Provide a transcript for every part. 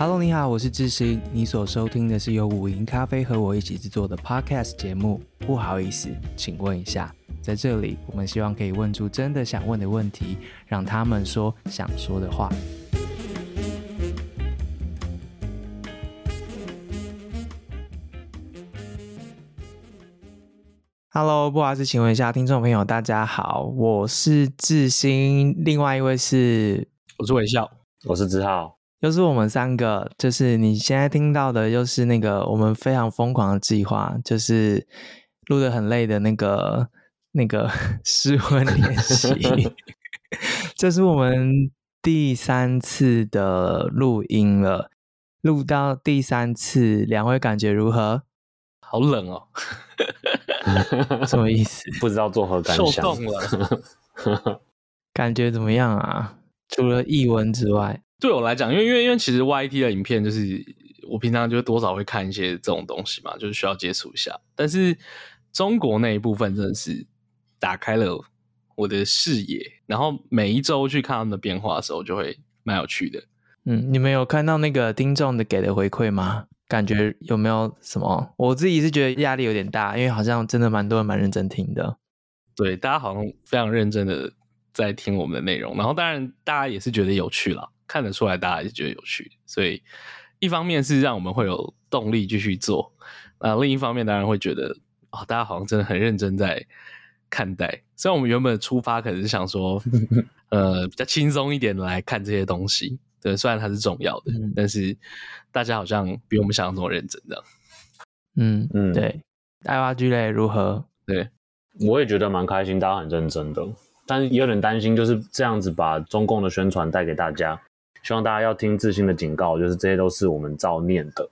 Hello，你好，我是智兴。你所收听的是由五营咖啡和我一起制作的 Podcast 节目。不好意思，请问一下，在这里，我们希望可以问出真的想问的问题，让他们说想说的话。Hello，不好意思，请问一下，听众朋友，大家好，我是智兴，另外一位是，我是微笑，我是志浩。又是我们三个，就是你现在听到的，又是那个我们非常疯狂的计划，就是录的很累的那个那个 失婚练习。这是我们第三次的录音了，录到第三次，两位感觉如何？好冷哦，什么意思？不知道作何感想？受冻了，感觉怎么样啊？除了译文之外。对我来讲，因为因为因为其实 YT 的影片就是我平常就多少会看一些这种东西嘛，就是需要接触一下。但是中国那一部分真的是打开了我的视野，然后每一周去看他们的变化的时候，就会蛮有趣的。嗯，你们有看到那个听众的给的回馈吗？感觉有没有什么？我自己是觉得压力有点大，因为好像真的蛮多人蛮认真听的。对，大家好像非常认真的在听我们的内容，然后当然大家也是觉得有趣啦。看得出来，大家也觉得有趣，所以一方面是让我们会有动力继续做，那另一方面当然会觉得啊、哦，大家好像真的很认真在看待。虽然我们原本的出发可能是想说，呃，比较轻松一点的来看这些东西，对，虽然它是重要的，嗯、但是大家好像比我们想象中认真的。嗯嗯，对，爱挖 G 类如何？对，我也觉得蛮开心，大家很认真的，但是也有点担心，就是这样子把中共的宣传带给大家。希望大家要听自信的警告，就是这些都是我们造孽的，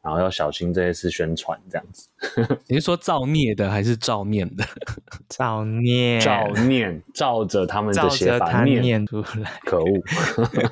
然后要小心这些是宣传这样子。你是说造孽的还是照念的？造孽，照念，照着他们的写法念，念出来。可恶！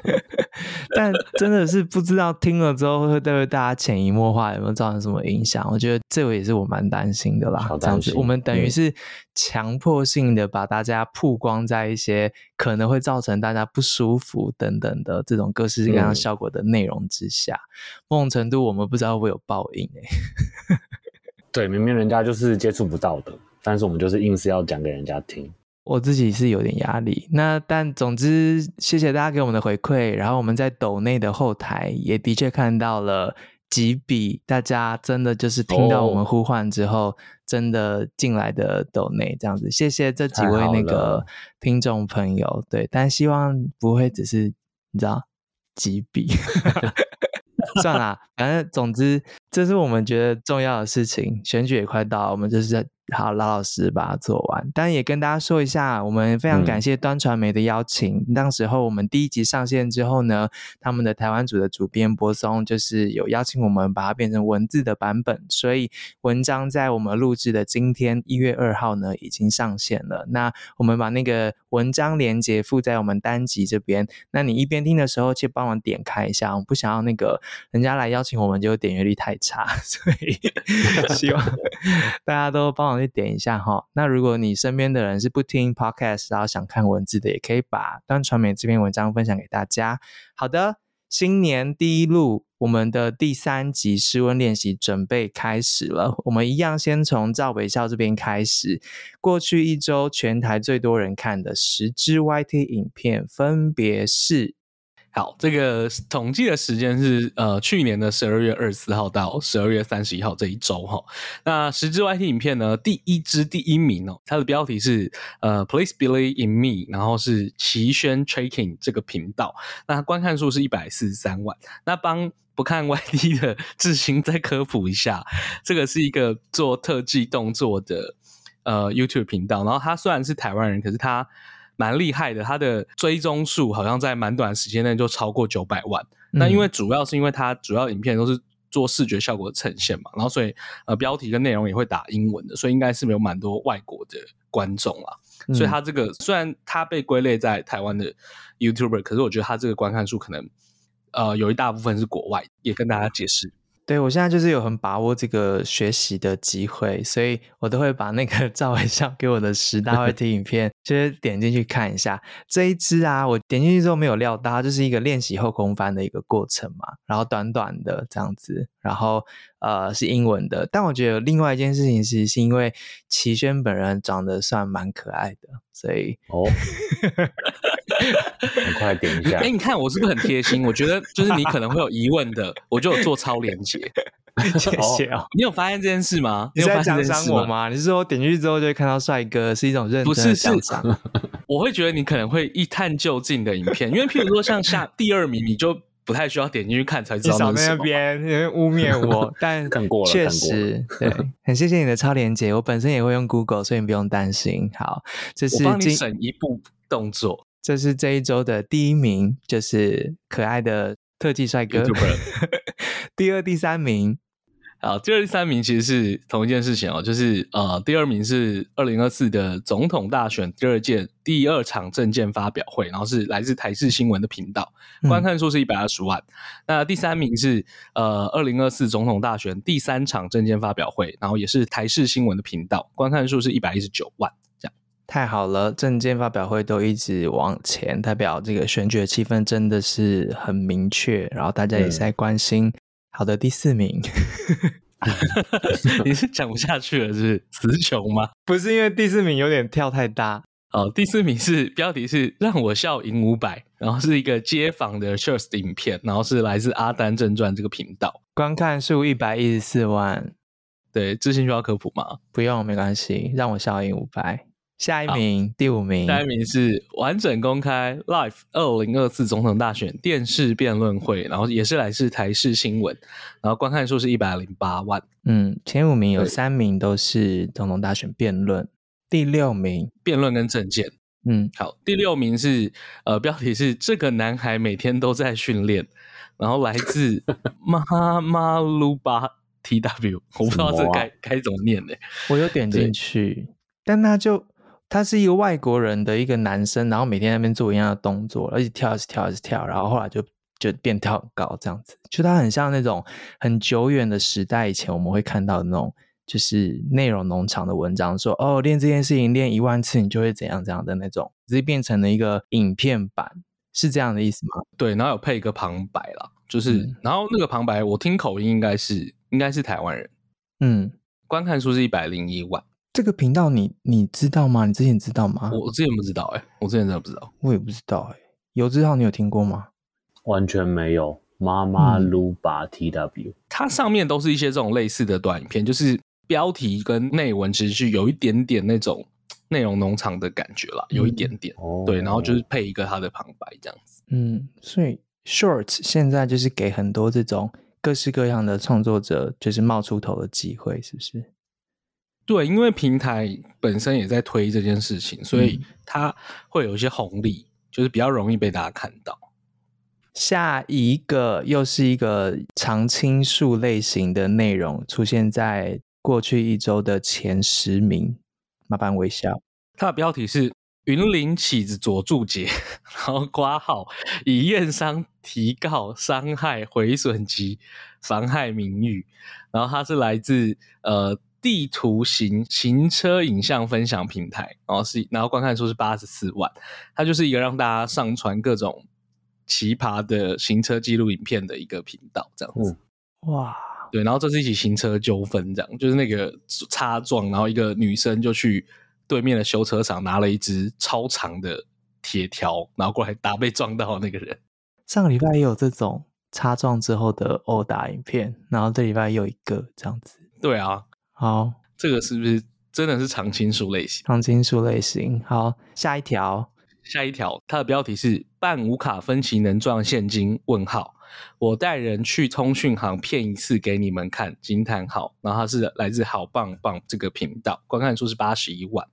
但真的是不知道听了之后会对大家潜移默化有没有造成什么影响？我觉得这个也是我蛮担心的啦。好这样子，我们等于是强迫性的把大家曝光在一些可能会造成大家不舒服等等的这种各式各样效果的内容之下，嗯、某种程度我们不知道会有报应哎、欸。对，明明人家就是接触不到的，但是我们就是硬是要讲给人家听。我自己是有点压力，那但总之谢谢大家给我们的回馈，然后我们在抖内的后台也的确看到了几笔大家真的就是听到我们呼唤之后真的进来的抖内这样子，谢谢这几位那个听众朋友，对，但希望不会只是你知道几笔，算了，反正总之这是我们觉得重要的事情，选举也快到了，我们就是在。好，老老实实把它做完。当然也跟大家说一下，我们非常感谢端传媒的邀请。嗯、当时候我们第一集上线之后呢，他们的台湾组的主编柏松就是有邀请我们把它变成文字的版本，所以文章在我们录制的今天一月二号呢已经上线了。那我们把那个文章连接附在我们单集这边。那你一边听的时候，去帮忙点开一下。我们不想要那个人家来邀请我们，就点阅率太差，所以 希望大家都帮忙。去点一下哈，那如果你身边的人是不听 podcast，然后想看文字的，也可以把端传媒这篇文章分享给大家。好的，新年第一路，我们的第三集失温练习准备开始了。我们一样先从赵北笑这边开始。过去一周全台最多人看的十支 YT 影片，分别是。好，这个统计的时间是呃去年的十二月二十四号到十二月三十一号这一周哈。那十支 YT 影片呢，第一支第一名哦，它的标题是呃 Please Believe in Me，然后是齐轩 Tracking 这个频道，那它观看数是一百四十三万。那帮不看 YT 的智行再科普一下，这个是一个做特技动作的呃 YouTube 频道，然后他虽然是台湾人，可是他。蛮厉害的，它的追踪数好像在蛮短时间内就超过九百万。嗯、那因为主要是因为它主要影片都是做视觉效果的呈现嘛，然后所以呃标题跟内容也会打英文的，所以应该是没有蛮多外国的观众啦。嗯、所以它这个虽然它被归类在台湾的 YouTuber，可是我觉得它这个观看数可能呃有一大部分是国外，也跟大家解释。对，我现在就是有很把握这个学习的机会，所以我都会把那个 赵伟翔给我的十大会听影片，就是点进去看一下。这一支啊，我点进去之后没有料到，它就是一个练习后空翻的一个过程嘛，然后短短的这样子，然后呃是英文的。但我觉得另外一件事情是，是因为齐轩本人长得算蛮可爱的，所以哦，很快点一下。哎，你看我是不是很贴心？我觉得就是你可能会有疑问的，我就有做超连接。谢谢哦。你有发现这件事吗？你在奖赏我吗？你是说点进去之后就会看到帅哥，是一种认真的奖赏？我会觉得你可能会一探究竟的影片，因为譬如说像下第二名，你就不太需要点进去看才知道那是什么。那边因为污蔑我，但看过了，确实对，很谢谢你的超连接。我本身也会用 Google，所以你不用担心。好，这是我帮你省一步动作。这是这一周的第一名，就是可爱的特技帅哥。第二、第三名。好，第二、第三名其实是同一件事情哦，就是呃，第二名是二零二四的总统大选第二届第二场政见发表会，然后是来自台视新闻的频道，观看数是一百二十万。嗯、那第三名是呃，二零二四总统大选第三场政见发表会，然后也是台视新闻的频道，观看数是一百一十九万。这样太好了，政见发表会都一直往前，代表这个选举的气氛真的是很明确，然后大家也是在关心。嗯好的，第四名，你是讲不下去了，是词穷吗？不是，因为第四名有点跳太大。哦，第四名是标题是让我笑赢五百，然后是一个街访的 shorts 的影片，然后是来自阿丹正传这个频道，观看数一百一十四万。对，自信需要科普吗？不用，没关系，让我笑赢五百。下一名，第五名。下一名是完整公开 Live 二零二四总统大选电视辩论会，然后也是来自台视新闻，然后观看数是一百零八万。嗯，前五名有三名都是总统大选辩论，第六名辩论跟政见。嗯，好，第六名是呃，标题是这个男孩每天都在训练，然后来自 妈妈鲁巴 TW，我不知道这该该怎么念呢？我有点进去，但那就。他是一个外国人的一个男生，然后每天在那边做一样的动作，而且跳，一直跳，一直跳，然后后来就就变跳很高这样子。就他很像那种很久远的时代以前我们会看到的那种，就是内容农场的文章说，说哦，练这件事情练一万次你就会怎样怎样的那种，直接变成了一个影片版，是这样的意思吗？对，然后有配一个旁白啦，就是、嗯、然后那个旁白我听口音应该是应该是台湾人，嗯，观看数是一百零一万。这个频道你你知道吗？你之前知道吗？我之前不知道哎、欸，我之前真的不知道，我也不知道哎、欸。有知道你有听过吗？完全没有。妈妈噜吧 TW，它上面都是一些这种类似的短影片，就是标题跟内文其实是有一点点那种内容农场的感觉啦，有一点点、嗯、对，然后就是配一个它的旁白这样子。嗯，所以 Shorts 现在就是给很多这种各式各样的创作者就是冒出头的机会，是不是？对，因为平台本身也在推这件事情，所以它会有一些红利，就是比较容易被大家看到。下一个又是一个常青树类型的内容，出现在过去一周的前十名，麻烦微笑。它的标题是“云林起子佐助节”，然后挂号以验伤提告伤害毁损及妨害名誉，然后它是来自呃。地图行行车影像分享平台，然后是然后观看数是八十四万，它就是一个让大家上传各种奇葩的行车记录影片的一个频道，这样子。哇，对，然后这是一起行车纠纷，这样就是那个擦撞，然后一个女生就去对面的修车厂拿了一支超长的铁条，然后过来打被撞到的那个人。上个礼拜也有这种擦撞之后的殴打影片，然后这礼拜又一个这样子。对啊。好，这个是不是真的是常青树类型？常青树类型。好，下一条，下一条，它的标题是“办无卡分期能赚现金？”问号，我带人去通讯行骗一次给你们看，惊叹号。然后它是来自好棒棒这个频道，观看数是八十一万。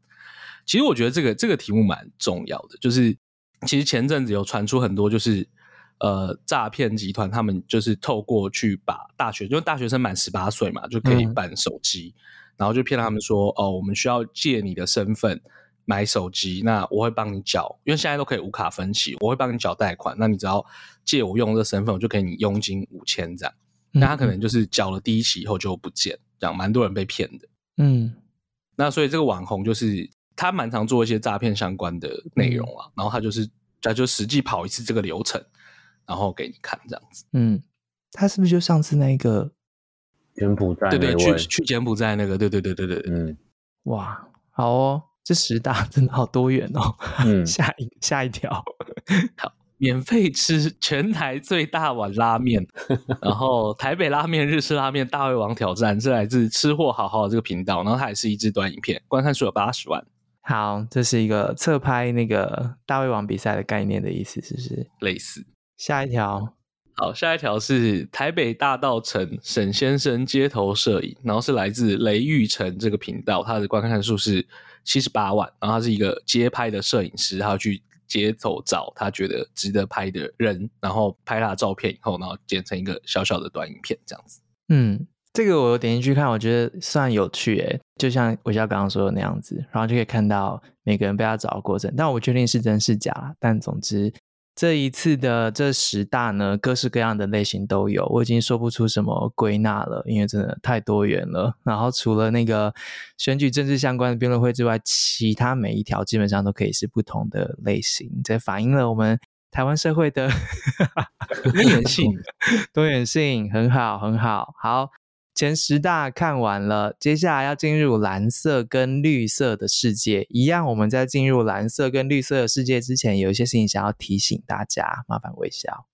其实我觉得这个这个题目蛮重要的，就是其实前阵子有传出很多，就是呃诈骗集团他们就是透过去把大学，因为大学生满十八岁嘛，就可以办手机。嗯然后就骗他们说，哦，我们需要借你的身份买手机，那我会帮你缴，因为现在都可以无卡分期，我会帮你缴贷款，那你只要借我用这个身份，我就给你佣金五千这样。那他可能就是缴了第一期以后就不见，这样蛮多人被骗的。嗯，那所以这个网红就是他蛮常做一些诈骗相关的内容啊，然后他就是他就实际跑一次这个流程，然后给你看这样子。嗯，他是不是就上次那个柬埔寨？对对，去去柬埔寨那个，对对对对对，嗯，哇，好哦。这十大 真的好多元哦！嗯，下一下一条，好，免费吃全台最大碗拉面，然后台北拉面、日式拉面大胃王挑战是来自吃货好好的这个频道，然后它也是一支短影片，观看数有八十万。好，这是一个侧拍那个大胃王比赛的概念的意思，是不是？类似。下一条，好，下一条是台北大道城沈先生街头摄影，然后是来自雷玉成这个频道，他的观看数是。七十八万，然后他是一个街拍的摄影师，他要去街头找他觉得值得拍的人，然后拍他的照片以后，然后剪成一个小小的短影片这样子。嗯，这个我有点进去看，我觉得算有趣诶，就像我像刚刚说的那样子，然后就可以看到每个人被他找的过程，但我不确定是真是假，但总之。这一次的这十大呢，各式各样的类型都有，我已经说不出什么归纳了，因为真的太多元了。然后除了那个选举政治相关的辩论会之外，其他每一条基本上都可以是不同的类型，这反映了我们台湾社会的 多元性，多元性很好，很好，好。前十大看完了，接下来要进入蓝色跟绿色的世界。一样，我们在进入蓝色跟绿色的世界之前，有一些事情想要提醒大家，麻烦微笑。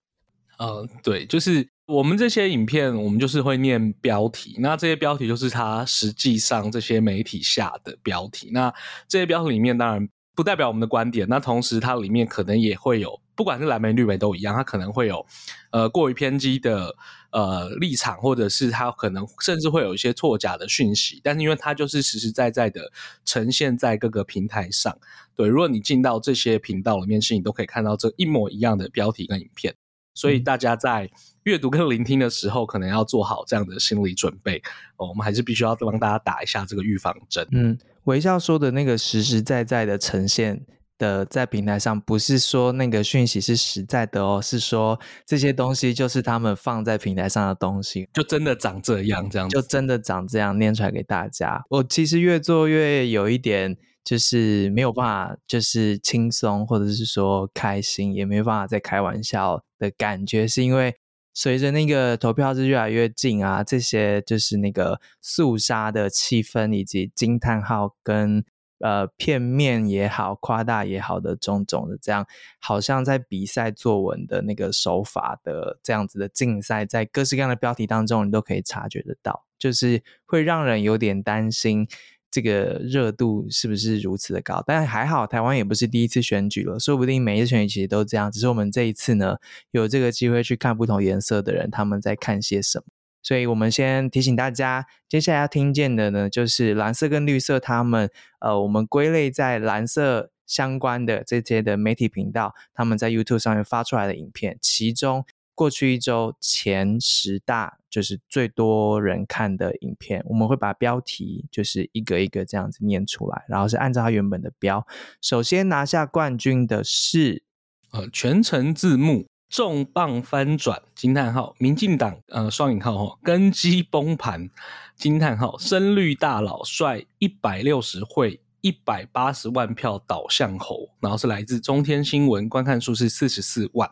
呃，对，就是我们这些影片，我们就是会念标题，那这些标题就是它实际上这些媒体下的标题。那这些标题里面当然不代表我们的观点，那同时它里面可能也会有，不管是蓝莓绿莓都一样，它可能会有呃过于偏激的。呃，立场或者是它可能甚至会有一些错假的讯息，但是因为它就是实实在在的呈现在各个平台上。对，如果你进到这些频道里面去，你都可以看到这一模一样的标题跟影片。所以大家在阅读跟聆听的时候，可能要做好这样的心理准备。哦，我们还是必须要帮大家打一下这个预防针。嗯，微笑说的那个实实在在的呈现。的在平台上，不是说那个讯息是实在的哦，是说这些东西就是他们放在平台上的东西，就真的长这样，这样就真的长这样，念出来给大家。我其实越做越有一点，就是没有办法，就是轻松，或者是说开心，也没有办法再开玩笑的感觉，是因为随着那个投票是越来越近啊，这些就是那个肃杀的气氛以及惊叹号跟。呃，片面也好，夸大也好的种种的这样，好像在比赛作文的那个手法的这样子的竞赛，在各式各样的标题当中，你都可以察觉得到，就是会让人有点担心这个热度是不是如此的高。但还好，台湾也不是第一次选举了，说不定每一次选举其实都这样，只是我们这一次呢，有这个机会去看不同颜色的人他们在看些什么。所以我们先提醒大家，接下来要听见的呢，就是蓝色跟绿色，他们呃，我们归类在蓝色相关的这些的媒体频道，他们在 YouTube 上面发出来的影片，其中过去一周前十大就是最多人看的影片，我们会把标题就是一个一个这样子念出来，然后是按照它原本的标。首先拿下冠军的是呃全程字幕。重磅翻转！惊叹号！民进党呃双引号哈根基崩盘！惊叹号！深绿大佬率一百六十会一百八十万票倒向侯，然后是来自中天新闻，观看数是四十四万。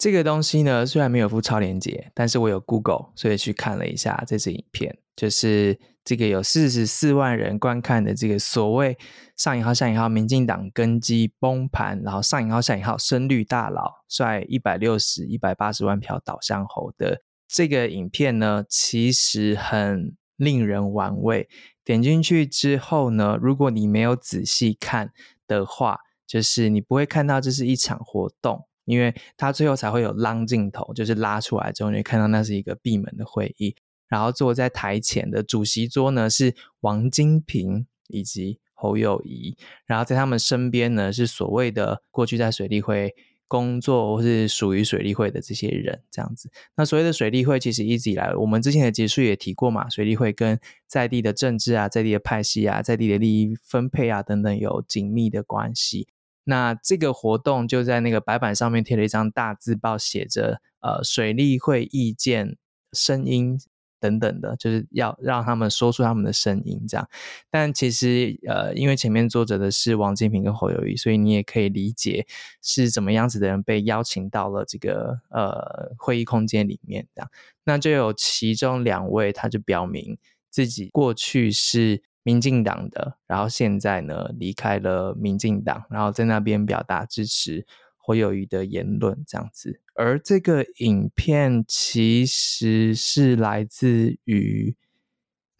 这个东西呢，虽然没有附超链接，但是我有 Google，所以去看了一下这支影片，就是。这个有四十四万人观看的这个所谓上引号下引号民进党根基崩盘，然后上引号下引号深绿大佬率一百六十一百八十万票倒向侯的这个影片呢，其实很令人玩味。点进去之后呢，如果你没有仔细看的话，就是你不会看到这是一场活动，因为它最后才会有拉镜头，就是拉出来之后，你会看到那是一个闭门的会议。然后坐在台前的主席桌呢，是王金平以及侯友宜，然后在他们身边呢，是所谓的过去在水利会工作或是属于水利会的这些人这样子。那所谓的水利会其实一直以来，我们之前的结束也提过嘛，水利会跟在地的政治啊、在地的派系啊、在地的利益分配啊等等有紧密的关系。那这个活动就在那个白板上面贴了一张大字报，写着“呃水利会意见”。声音。等等的，就是要让他们说出他们的声音，这样。但其实，呃，因为前面作者的是王金平跟侯友谊，所以你也可以理解是怎么样子的人被邀请到了这个呃会议空间里面，这样。那就有其中两位，他就表明自己过去是民进党的，然后现在呢离开了民进党，然后在那边表达支持。侯友谊的言论这样子，而这个影片其实是来自于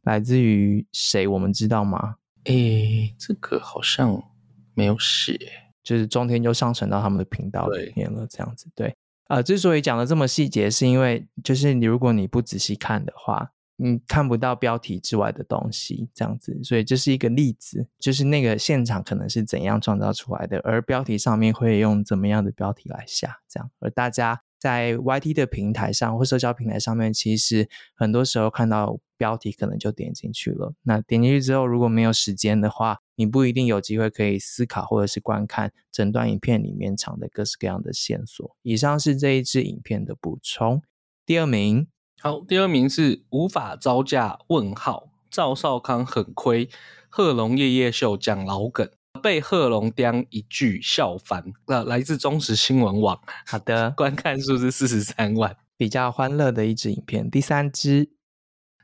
来自于谁？我们知道吗？诶，这个好像没有写，就是中天就上传到他们的频道里面了，这样子。对，呃，之所以讲的这么细节，是因为就是你如果你不仔细看的话。你看不到标题之外的东西，这样子，所以这是一个例子，就是那个现场可能是怎样创造出来的，而标题上面会用怎么样的标题来下，这样，而大家在 YT 的平台上或社交平台上面，其实很多时候看到标题可能就点进去了，那点进去之后，如果没有时间的话，你不一定有机会可以思考或者是观看整段影片里面藏的各式各样的线索。以上是这一支影片的补充。第二名。好，第二名是无法招架问号，赵少康很亏，贺龙夜夜秀讲老梗，被贺龙叼一句笑翻。那来自中时新闻网，好的，观看数是四十三万，比较欢乐的一支影片。第三支，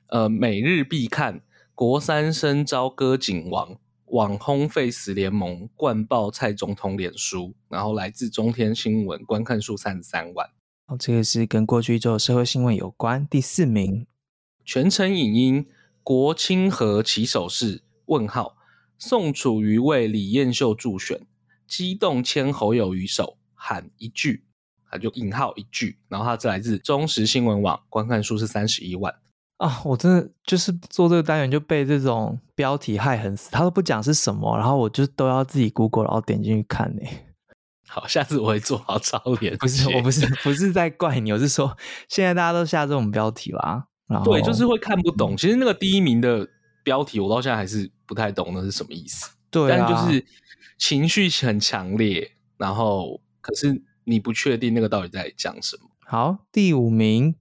呃，每日必看，国三生招歌景王，网红 Face 联盟灌爆蔡总统脸书，然后来自中天新闻，观看数三十三万。哦，这个是跟过去一周的社会新闻有关。第四名，全程影音，国清和起手式？问号，宋楚瑜为李彦秀助选，激动牵侯友宜手，喊一句，他就引号一句，然后他是来自中时新闻网，观看数是三十一万。啊，我真的就是做这个单元就被这种标题害很死，他都不讲是什么，然后我就都要自己 Google，然后点进去看呢。好，下次我会做好操练。不是，我不是，不是在怪你，我是说，现在大家都下这种标题啦。然后对，就是会看不懂。嗯、其实那个第一名的标题，我到现在还是不太懂那是什么意思。对、啊，但就是情绪很强烈，然后可是你不确定那个到底在讲什么。好，第五名，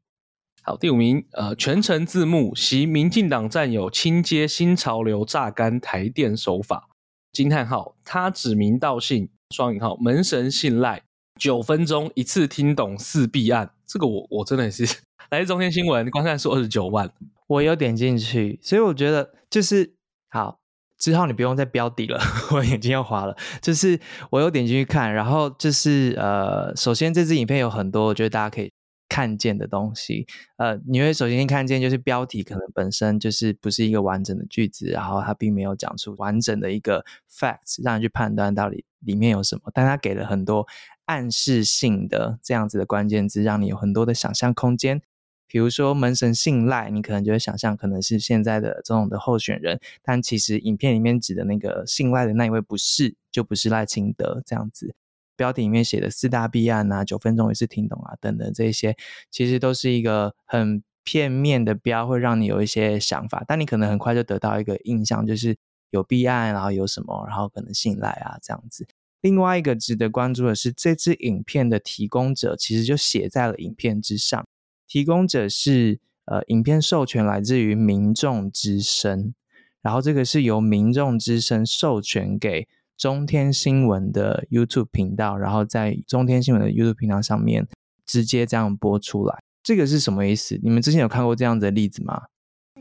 好，第五名，呃，全程字幕，袭民进党战友亲接新潮流榨干台电手法。惊叹号，他指名道姓。双引号门神信赖九分钟一次听懂四弊案，这个我我真的是 来自中天新闻观看数二十九万，我有点进去，所以我觉得就是好，之后你不用再标底了，我眼睛要花了，就是我有点进去看，然后就是呃，首先这支影片有很多，我觉得大家可以。看见的东西，呃，你会首先看见就是标题可能本身就是不是一个完整的句子，然后它并没有讲出完整的一个 facts，让你去判断到底里面有什么，但它给了很多暗示性的这样子的关键字，让你有很多的想象空间。比如说门神信赖，你可能就会想象可能是现在的总统的候选人，但其实影片里面指的那个信赖的那一位不是，就不是赖清德这样子。标题里面写的四大弊案啊，九分钟一次听懂啊，等等这些，其实都是一个很片面的标，会让你有一些想法，但你可能很快就得到一个印象，就是有弊案，然后有什么，然后可能信赖啊这样子。另外一个值得关注的是，这支影片的提供者其实就写在了影片之上，提供者是呃，影片授权来自于民众之声，然后这个是由民众之声授权给。中天新闻的 YouTube 频道，然后在中天新闻的 YouTube 频道上面直接这样播出来，这个是什么意思？你们之前有看过这样子的例子吗？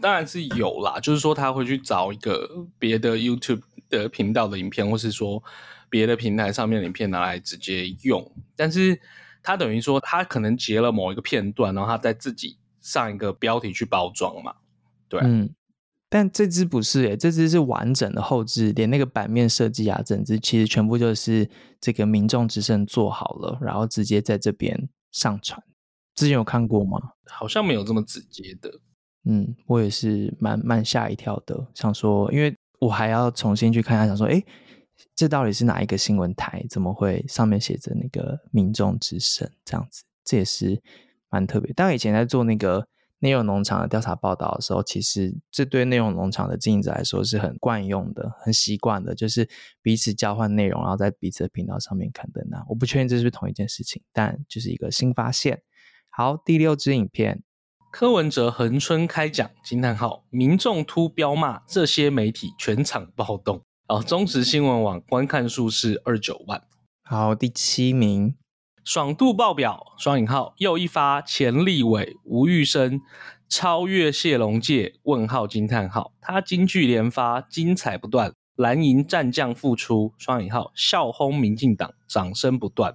当然是有啦，就是说他会去找一个别的 YouTube 的频道的影片，或是说别的平台上面的影片拿来直接用，但是他等于说他可能截了某一个片段，然后他再自己上一个标题去包装嘛，对，嗯。但这支不是诶，这支是完整的后置，连那个版面设计啊，整支其实全部就是这个民众之声做好了，然后直接在这边上传。之前有看过吗？好像没有这么直接的。嗯，我也是蛮蛮吓一跳的，想说，因为我还要重新去看一下，想说，诶，这到底是哪一个新闻台？怎么会上面写着那个民众之声这样子？这也是蛮特别。但以前在做那个。内容农场的调查报道的时候，其实这对内容农场的经营者来说是很惯用的、很习惯的，就是彼此交换内容，然后在彼此的频道上面刊登。那我不确定这是不是同一件事情，但就是一个新发现。好，第六支影片，柯文哲恒春开讲惊叹号，民众突飙骂这些媒体全场暴动。哦，中时新闻网观看数是二九万。好，第七名，爽度爆表，双引号又一发前立委吴玉生超越谢龙介问号惊叹号，他金句连发，精彩不断，蓝营战将复出，双引号笑轰民进党，掌声不断。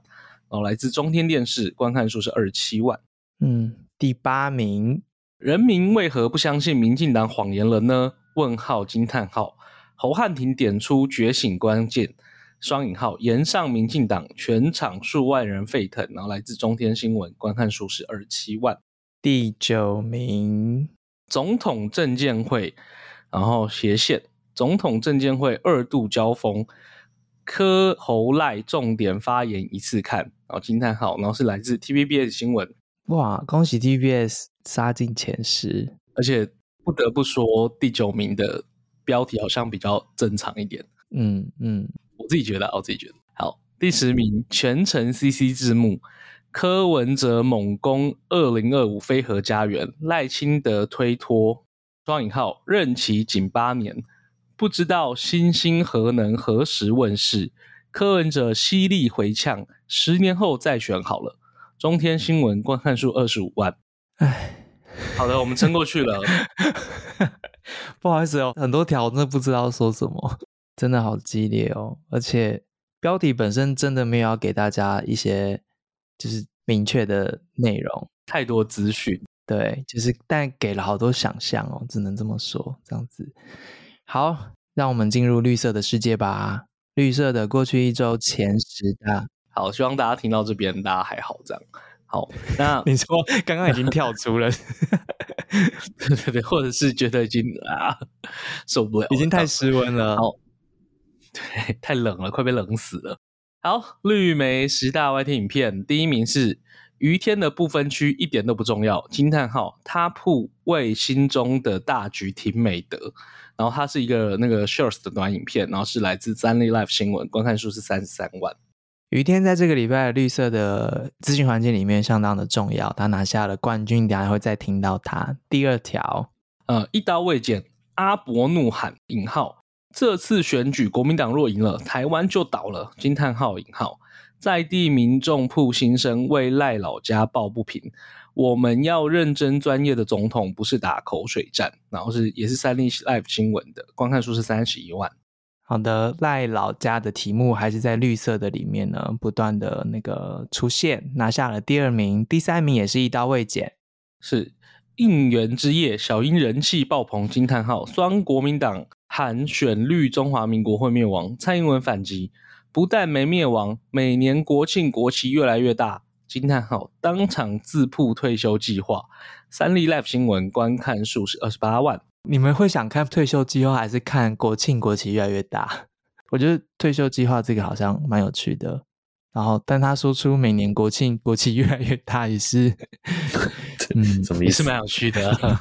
哦，来自中天电视，观看数是二十七万。嗯，第八名，人民为何不相信民进党谎言了呢？问号惊叹号。侯汉廷点出觉醒关键，双引号延上民进党，全场数万人沸腾。然后来自中天新闻，观看数是二十七万。第九名，总统证监会，然后斜线，总统证监会二度交锋，柯侯赖重点发言一次看，然后惊叹号，然后是来自 TVBS 新闻。哇，恭喜 TVBS 杀进前十，而且不得不说第九名的。标题好像比较正常一点，嗯嗯，我自己觉得，我自己觉得好。第十名全程 CC 字幕，柯文哲猛攻二零二五飞核家园，赖清德推脱双引号任期仅八年，不知道新兴核能何时问世，柯文哲犀利回呛，十年后再选好了。中天新闻观看数二十五万，唉，好的，我们撑过去了。不好意思哦，很多条真的不知道说什么，真的好激烈哦。而且标题本身真的没有要给大家一些就是明确的内容，太多资讯。对，就是但给了好多想象哦，只能这么说。这样子，好，让我们进入绿色的世界吧。绿色的过去一周前十大，好，希望大家听到这边大家还好这样。好，那 你说刚刚已经跳出了，对对对，或者是觉得已经啊受不了，已经太失温了，好，对，太冷了，快被冷死了。好，绿媒十大 YT 影片，第一名是于天的不分区一点都不重要，惊叹号，他铺为心中的大局挺美德。然后它是一个那个 Shorts 的短影片，然后是来自三立 Live 新闻，观看数是三十三万。于天在这个礼拜绿色的资讯环境里面相当的重要，他拿下了冠军，等下会再听到他。第二条，呃，一刀未剪，阿伯怒喊引号，这次选举国民党若赢了，台湾就倒了，惊叹号引号，在地民众铺心声为赖老家抱不平，我们要认真专业的总统，不是打口水战。然后是也是三立 Live 新闻的，观看数是三十一万。好的，赖老家的题目还是在绿色的里面呢，不断的那个出现，拿下了第二名，第三名也是一刀未剪，是应援之夜，小英人气爆棚，惊叹号，双国民党喊选绿中华民国会灭亡，蔡英文反击，不但没灭亡，每年国庆国旗越来越大，惊叹号，当场自曝退休计划，三立 Live 新闻观看数是二十八万。你们会想看退休计划，还是看国庆国旗越来越大？我觉得退休计划这个好像蛮有趣的。然后，但他说出每年国庆国旗越来越大，也是，嗯，什么意思？也是蛮有趣的啊。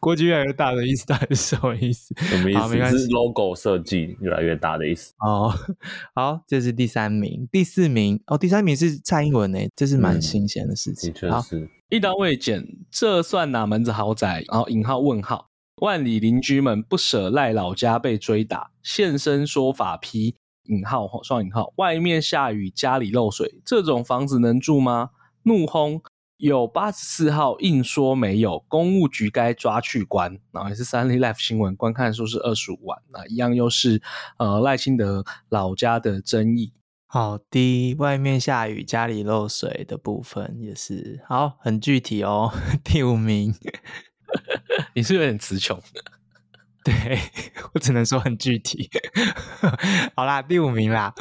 国际越来越大的意思到底是什么意思？什么意思？是 logo 设计越来越大的意思。哦，好，这是第三名，第四名哦，第三名是蔡英文诶，这是蛮新鲜的事情。嗯、的确是。一刀未剪，这算哪门子豪宅？然后引号问号，万里邻居们不舍赖老家被追打，现身说法批引号双引号，外面下雨家里漏水，这种房子能住吗？怒轰。有八十四号硬说没有，公务局该抓去关。然后也是三立 Life 新闻，观看数是二十五万。那一样又是呃赖清德老家的争议。好的，外面下雨，家里漏水的部分也是好，很具体哦。第五名，你是有点词穷。对，我只能说很具体。好啦，第五名啦。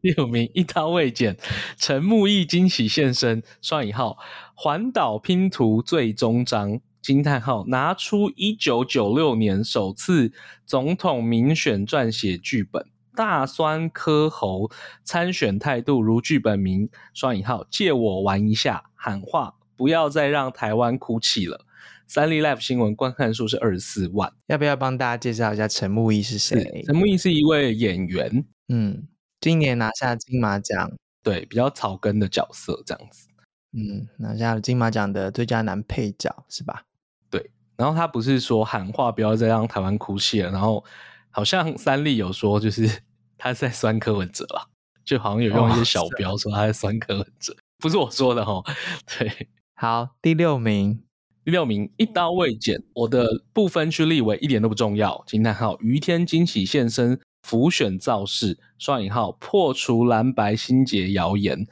第五名一刀未剪，陈木易惊喜现身，双引号环岛拼图最终章，惊叹号拿出一九九六年首次总统民选撰写剧本，大酸科侯参选态度如剧本名，双引号借我玩一下，喊话不要再让台湾哭泣了。三立 Live 新闻观看数是二十四万，要不要帮大家介绍一下陈木易是谁？陈木易是一位演员，嗯。今年拿下金马奖，对，比较草根的角色这样子。嗯，拿下了金马奖的最佳男配角是吧？对，然后他不是说喊话不要再让台湾哭泣了，然后好像三立有说就是 他在酸柯文哲了，就好像有用一些小标说他在酸柯文哲，哦、不是我说的哦。对，好，第六名。第六名，一刀未剪，我的不分区立委一点都不重要。惊叹号，于天惊喜现身，浮选造势，双引号破除蓝白心结谣言，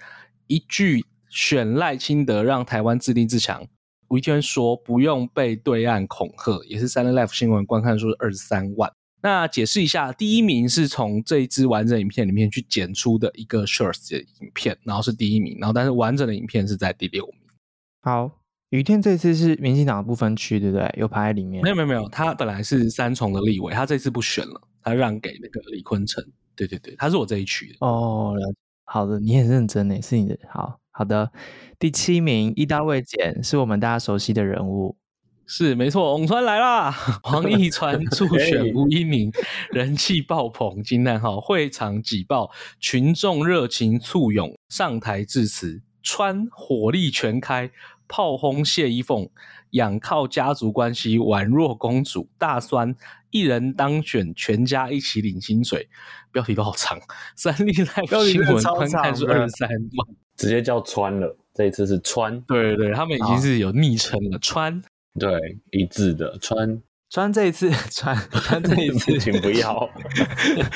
一句选赖清德让台湾自立自强。吴一天说不用被对岸恐吓，也是 Sunday Live 新闻观看数二十三万。那解释一下，第一名是从这一支完整影片里面去剪出的一个 shorts 的影片，然后是第一名，然后但是完整的影片是在第六名。好。雨天这次是民进党的不分区，对不对？有排在里面？没有没有没有，他本来是三重的立委，他这次不选了，他让给那个李坤城。对对对，他是我这一区的。哦，好的，你很认真诶，是你的。好好的，第七名一刀未剪，是我们大家熟悉的人物。是没错，翁川来啦！黄义川 助选吴一鸣，人气爆棚，惊叹号！会场挤爆，群众热情簇拥上台致辞，川火力全开。炮轰谢依凤，仰靠家族关系宛若公主。大酸一人当选，全家一起领薪水。标题都好长，三立 Live 新闻观看是二三万，直接叫川了。这一次是川，对对对，他们已经是有昵称了。川，对，一致的川。川这一次，川川这一次，请不要，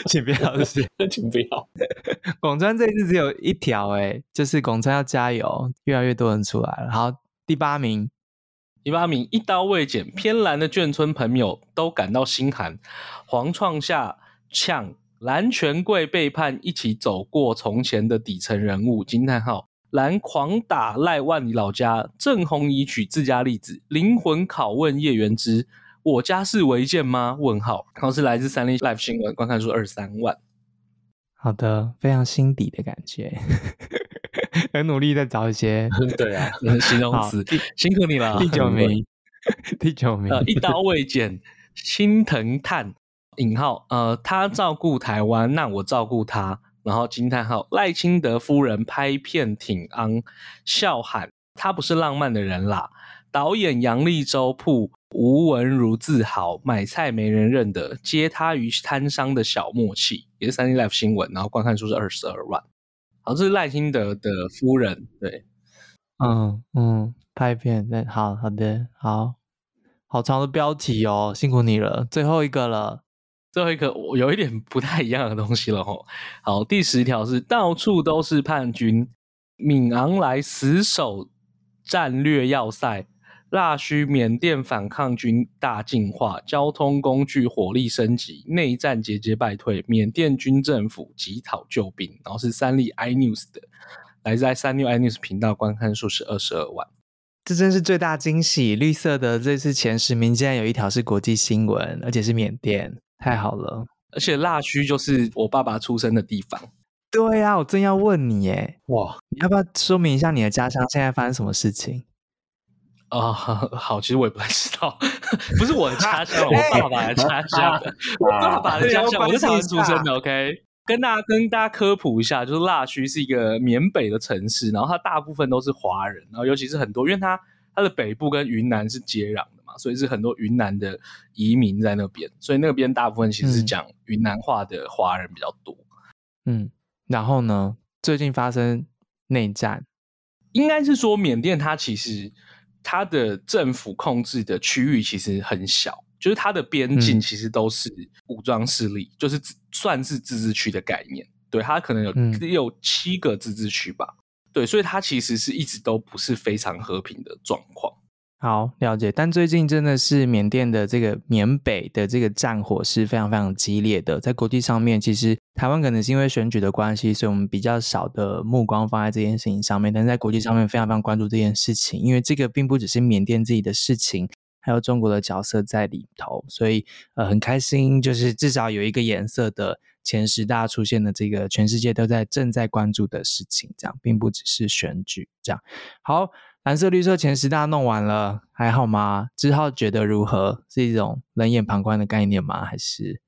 请不要，是请不要。广川这一次只有一条，哎，就是广川要加油，越来越多人出来了。好，第八名，第八名，一刀未剪，偏蓝的眷村朋友都感到心寒。黄创下呛蓝权贵背叛，一起走过从前的底层人物。惊叹号，蓝狂打赖万里老家，郑弘仪取自家例子，灵魂拷问叶元之。我家是违建吗？问号。然后是来自三立 Live 新闻，观看数二三万。好的，非常心底的感觉，很努力在找一些 对啊形容词，辛苦你了。第九名，第九名，呃，一刀未剪，心疼叹引号，呃，他照顾台湾，那我照顾他。然后惊叹号，赖清德夫人拍片挺昂，笑喊他不是浪漫的人啦。导演杨立洲铺。吴文如自豪买菜没人认得，接他于摊商的小默契，也是三 D Life 新闻，然后观看数是二十二万。好，这是赖清德的夫人，对，嗯嗯，拍片，对，好好的，好好长的标题哦，辛苦你了，最后一个了，最后一个我有一点不太一样的东西了吼。好，第十条是到处都是叛军，敏昂莱死守战略要塞。腊戌缅甸反抗军大进化，交通工具火力升级，内战节节败退，缅甸军政府急讨救兵。然后是三立 iNews 的，来自三立 iNews 频道，观看数是二十二万。这真是最大惊喜！绿色的这次前十名竟然有一条是国际新闻，而且是缅甸，太好了！而且腊戌就是我爸爸出生的地方。对呀、啊，我正要问你耶，哇，你要不要说明一下你的家乡现在发生什么事情？啊、哦，好，其实我也不太知道，不是我的家乡，我爸爸的家乡，我爸爸的家乡，我是台湾出生的。OK，跟大家跟大家科普一下，就是腊戌是一个缅北的城市，然后它大部分都是华人，然后尤其是很多，因为它它的北部跟云南是接壤的嘛，所以是很多云南的移民在那边，所以那边大部分其实是讲云南话的华人比较多。嗯，然后呢，最近发生内战，应该是说缅甸它其实。它的政府控制的区域其实很小，就是它的边境其实都是武装势力，嗯、就是算是自治区的概念。对，它可能有六七个自治区吧。嗯、对，所以它其实是一直都不是非常和平的状况。好，了解，但最近真的是缅甸的这个缅北的这个战火是非常非常激烈的，在国际上面，其实台湾可能是因为选举的关系，所以我们比较少的目光放在这件事情上面，但在国际上面非常非常关注这件事情，因为这个并不只是缅甸自己的事情，还有中国的角色在里头，所以呃很开心，就是至少有一个颜色的前十大出现的这个全世界都在正在关注的事情，这样并不只是选举这样，好。蓝色绿色前十大弄完了，还好吗？之后觉得如何？是一种冷眼旁观的概念吗？还是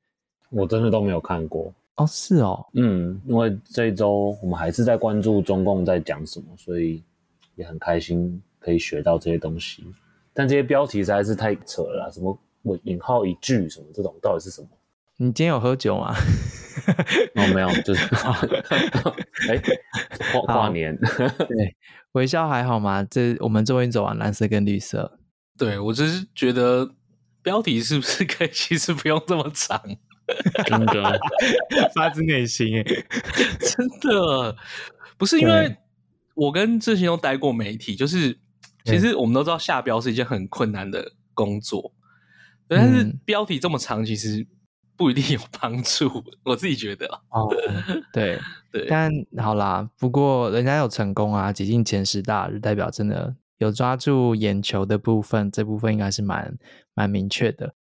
我真的都没有看过哦？是哦，嗯，因为这一周我们还是在关注中共在讲什么，所以也很开心可以学到这些东西。但这些标题实在是太扯了啦，什么我引号一句什么这种到底是什么？你今天有喝酒吗？哦，没有，就是 哎，跨跨年。对，微笑还好吗？这我们终于走完蓝色跟绿色。对，我只是觉得标题是不是可以其实不用这么长？真的，发自内心哎，真的不是因为我跟志兴都待过媒体，就是其实我们都知道下标是一件很困难的工作，但是标题这么长，其实。不一定有帮助，我自己觉得哦，对对，但好啦，不过人家有成功啊，挤进前十大，就代表真的有抓住眼球的部分，这部分应该是蛮蛮明确的。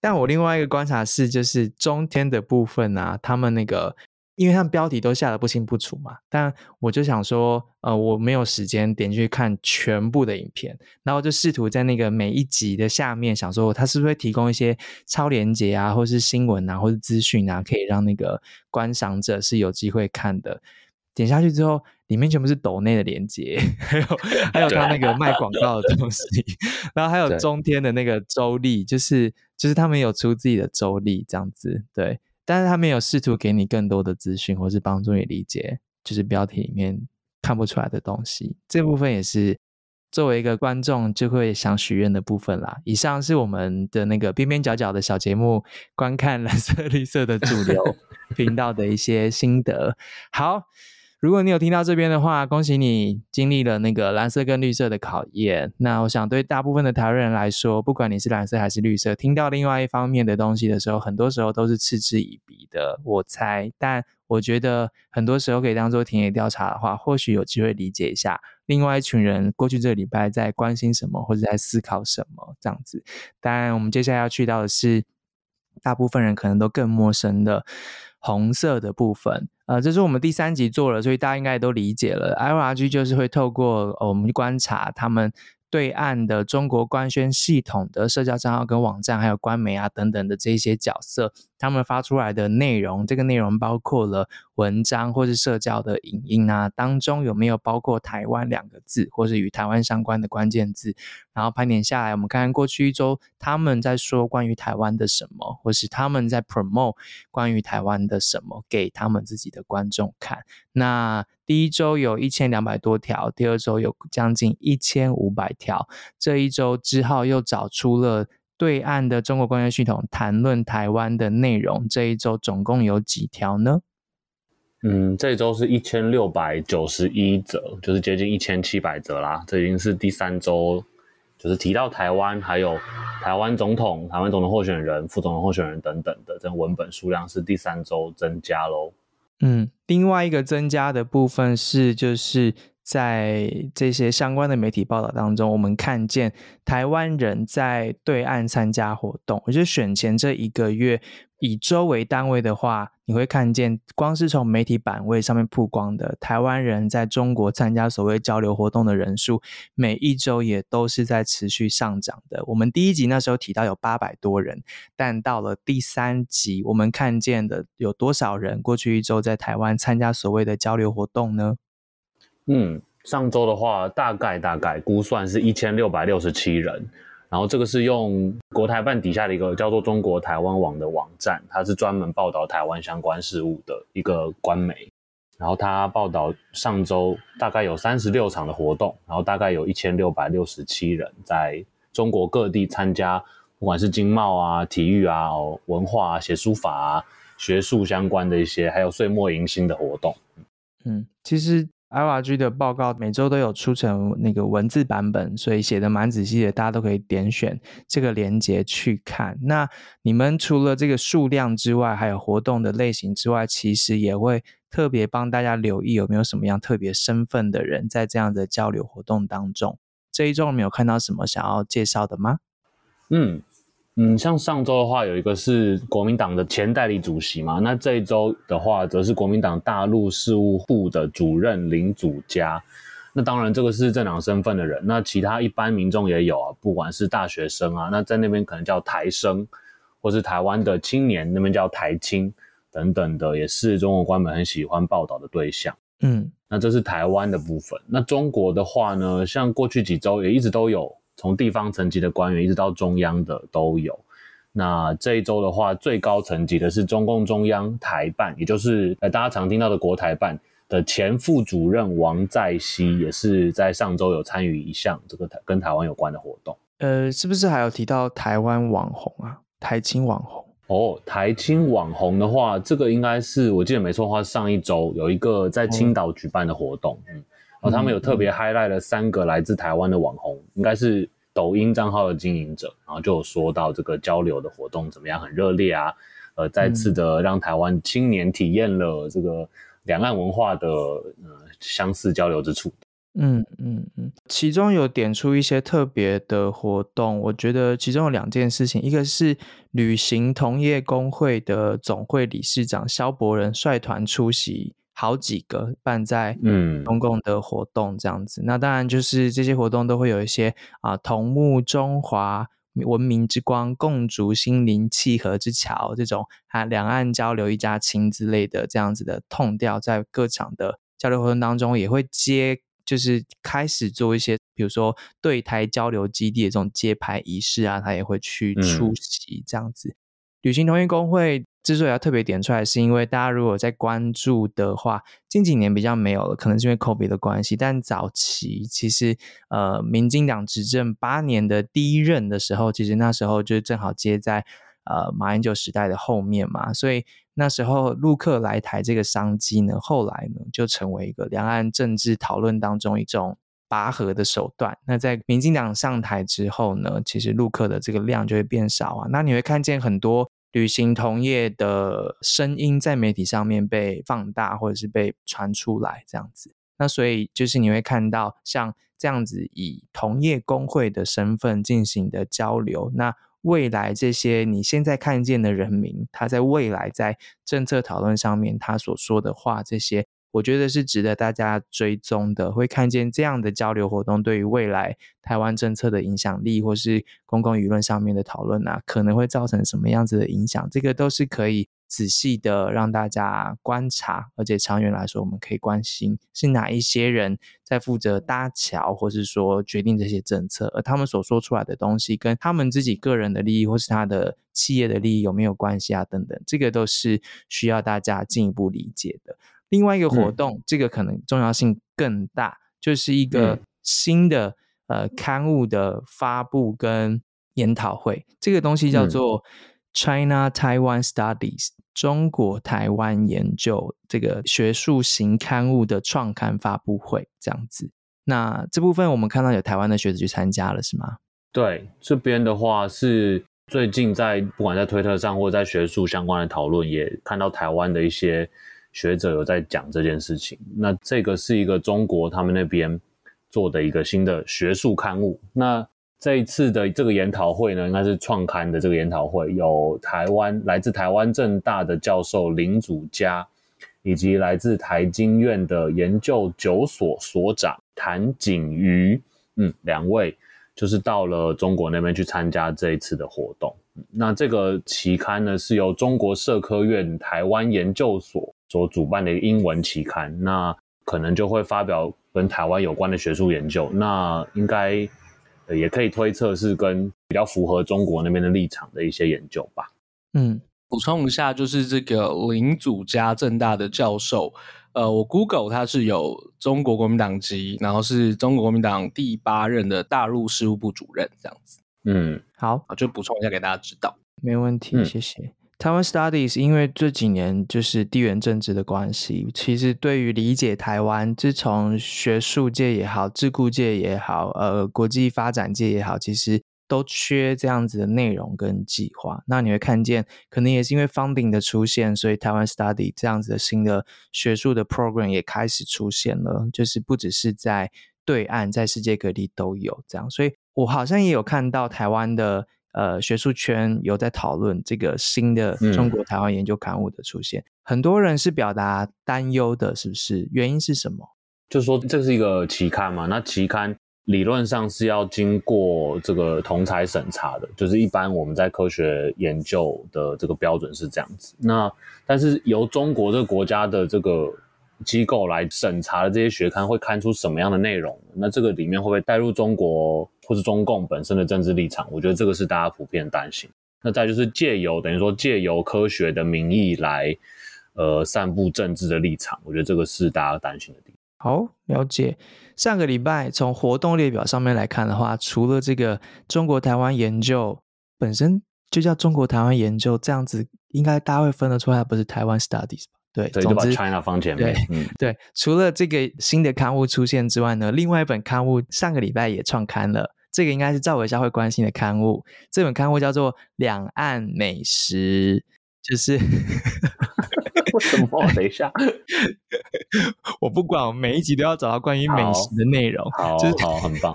但我另外一个观察是，就是中天的部分啊，他们那个。因为他们标题都下得不清不楚嘛，但我就想说，呃，我没有时间点去看全部的影片，然后就试图在那个每一集的下面想说，他是不是会提供一些超连接啊，或是新闻啊，或是资讯啊，可以让那个观赏者是有机会看的。点下去之后，里面全部是抖内的连接，还有还有他那个卖广告的东西，然后还有中天的那个周历，就是就是他们有出自己的周历这样子，对。但是他没有试图给你更多的资讯，或是帮助你理解，就是标题里面看不出来的东西。这部分也是作为一个观众就会想许愿的部分啦。以上是我们的那个边边角角的小节目，观看蓝色绿色的主流 频道的一些心得。好。如果你有听到这边的话，恭喜你经历了那个蓝色跟绿色的考验。那我想对大部分的台湾人来说，不管你是蓝色还是绿色，听到另外一方面的东西的时候，很多时候都是嗤之以鼻的。我猜，但我觉得很多时候可以当做田野调查的话，或许有机会理解一下另外一群人过去这个礼拜在关心什么，或者在思考什么这样子。当然，我们接下来要去到的是大部分人可能都更陌生的红色的部分。呃，这是我们第三集做了，所以大家应该也都理解了。IRG 就是会透过我们观察他们。对岸的中国官宣系统的社交账号跟网站，还有官媒啊等等的这些角色，他们发出来的内容，这个内容包括了文章或是社交的影音啊，当中有没有包括台湾两个字，或是与台湾相关的关键字？然后盘点下来，我们看看过去一周他们在说关于台湾的什么，或是他们在 promote 关于台湾的什么给他们自己的观众看。那第一周有一千两百多条，第二周有将近一千五百条。这一周之后又找出了对岸的中国官方系统谈论台湾的内容。这一周总共有几条呢？嗯，这一周是一千六百九十一则，就是接近一千七百则啦。这已经是第三周，就是提到台湾，还有台湾总统、台湾总统候选人、副总统候选人等等的，这文本数量是第三周增加喽。嗯，另外一个增加的部分是，就是在这些相关的媒体报道当中，我们看见台湾人在对岸参加活动，也就是选前这一个月。以周为单位的话，你会看见，光是从媒体版位上面曝光的台湾人在中国参加所谓交流活动的人数，每一周也都是在持续上涨的。我们第一集那时候提到有八百多人，但到了第三集，我们看见的有多少人过去一周在台湾参加所谓的交流活动呢？嗯，上周的话，大概大概估算是一千六百六十七人。然后这个是用国台办底下的一个叫做中国台湾网的网站，它是专门报道台湾相关事务的一个官媒。然后它报道上周大概有三十六场的活动，然后大概有一千六百六十七人在中国各地参加，不管是经贸啊、体育啊、文化啊、写书法啊、学术相关的一些，还有岁末迎新的活动。嗯，其实。IRG 的报告每周都有出成那个文字版本，所以写得蛮仔细的，大家都可以点选这个链接去看。那你们除了这个数量之外，还有活动的类型之外，其实也会特别帮大家留意有没有什么样特别身份的人在这样的交流活动当中。这一周有没有看到什么想要介绍的吗？嗯。嗯，像上周的话，有一个是国民党的前代理主席嘛，那这一周的话，则是国民党大陆事务部的主任林祖嘉。那当然，这个是政党身份的人，那其他一般民众也有啊，不管是大学生啊，那在那边可能叫台生，或是台湾的青年，那边叫台青等等的，也是中国官媒很喜欢报道的对象。嗯，那这是台湾的部分。那中国的话呢，像过去几周也一直都有，从地方层级的官员一直到中央的都有。那这一周的话，最高层级的是中共中央台办，也就是呃大家常听到的国台办的前副主任王在熙，也是在上周有参与一项这个台跟台湾有关的活动。呃，是不是还有提到台湾网红啊？台青网红？哦，台青网红的话，这个应该是我记得没错的话，上一周有一个在青岛举办的活动，嗯，然后他们有特别 highlight 了三个来自台湾的网红，嗯、应该是。抖音账号的经营者，然后就有说到这个交流的活动怎么样，很热烈啊，呃，再次的让台湾青年体验了这个两岸文化的呃相似交流之处。嗯嗯嗯，其中有点出一些特别的活动，我觉得其中有两件事情，一个是旅行同业工会的总会理事长肖伯仁率团出席。好几个办在嗯。公共的活动这样子，嗯、那当然就是这些活动都会有一些啊同沐中华文明之光，共筑心灵契合之桥这种啊两岸交流一家亲之类的这样子的痛调，在各场的交流活动当中也会接，就是开始做一些，比如说对台交流基地的这种揭牌仪式啊，他也会去出席这样子。嗯、旅行同业工会。之所以要特别点出来，是因为大家如果在关注的话，近几年比较没有了，可能是因为 COVID 的关系。但早期其实，呃，民进党执政八年的第一任的时候，其实那时候就正好接在呃马英九时代的后面嘛，所以那时候陆客来台这个商机呢，后来呢就成为一个两岸政治讨论当中一种拔河的手段。那在民进党上台之后呢，其实陆客的这个量就会变少啊。那你会看见很多。旅行同业的声音在媒体上面被放大，或者是被传出来这样子，那所以就是你会看到像这样子以同业公会的身份进行的交流，那未来这些你现在看见的人民，他在未来在政策讨论上面他所说的话，这些。我觉得是值得大家追踪的，会看见这样的交流活动对于未来台湾政策的影响力，或是公共舆论上面的讨论啊，可能会造成什么样子的影响，这个都是可以仔细的让大家观察，而且长远来说，我们可以关心是哪一些人在负责搭桥，或是说决定这些政策，而他们所说出来的东西跟他们自己个人的利益，或是他的企业的利益有没有关系啊？等等，这个都是需要大家进一步理解的。另外一个活动，嗯、这个可能重要性更大，就是一个新的、嗯、呃刊物的发布跟研讨会。这个东西叫做 China Taiwan Studies，中国台湾研究这个学术型刊物的创刊发布会，这样子。那这部分我们看到有台湾的学者去参加了，是吗？对，这边的话是最近在不管在推特上或者在学术相关的讨论，也看到台湾的一些。学者有在讲这件事情，那这个是一个中国他们那边做的一个新的学术刊物。那这一次的这个研讨会呢，应该是创刊的这个研讨会，有台湾来自台湾政大的教授林祖嘉，以及来自台经院的研究九所所长谭景瑜，嗯，两位就是到了中国那边去参加这一次的活动。那这个期刊呢，是由中国社科院台湾研究所所主办的一个英文期刊，那可能就会发表跟台湾有关的学术研究，那应该也可以推测是跟比较符合中国那边的立场的一些研究吧。嗯，补充一下，就是这个林祖嘉正大的教授，呃，我 Google 它是有中国国民党籍，然后是中国国民党第八任的大陆事务部主任，这样子。嗯，好，就补充一下给大家知道，没问题，谢谢。嗯台湾 Studies 因为这几年就是地缘政治的关系，其实对于理解台湾，自从学术界也好，智库界也好，呃，国际发展界也好，其实都缺这样子的内容跟计划。那你会看见，可能也是因为 funding 的出现，所以台湾 Study 这样子的新的学术的 program 也开始出现了，就是不只是在对岸，在世界各地都有这样。所以我好像也有看到台湾的。呃，学术圈有在讨论这个新的中国台湾研究刊物的出现，嗯、很多人是表达担忧的，是不是？原因是什么？就是说这是一个期刊嘛，那期刊理论上是要经过这个同侪审查的，就是一般我们在科学研究的这个标准是这样子。那但是由中国这个国家的这个机构来审查的这些学刊会刊出什么样的内容？那这个里面会不会带入中国或是中共本身的政治立场？我觉得这个是大家普遍担心。那再就是借由等于说借由科学的名义来呃散布政治的立场，我觉得这个是大家担心的地方。好，了解。上个礼拜从活动列表上面来看的话，除了这个中国台湾研究本身就叫中国台湾研究，这样子应该大家会分得出来，不是台湾 Studies 吧？对，对，总之就把 China 放前面。对，嗯，对。除了这个新的刊物出现之外呢，另外一本刊物上个礼拜也创刊了，这个应该是赵伟嘉会关心的刊物。这本刊物叫做《两岸美食》，就是。为什么？等一下，我不管，我每一集都要找到关于美食的内容。好，就是、好，很棒。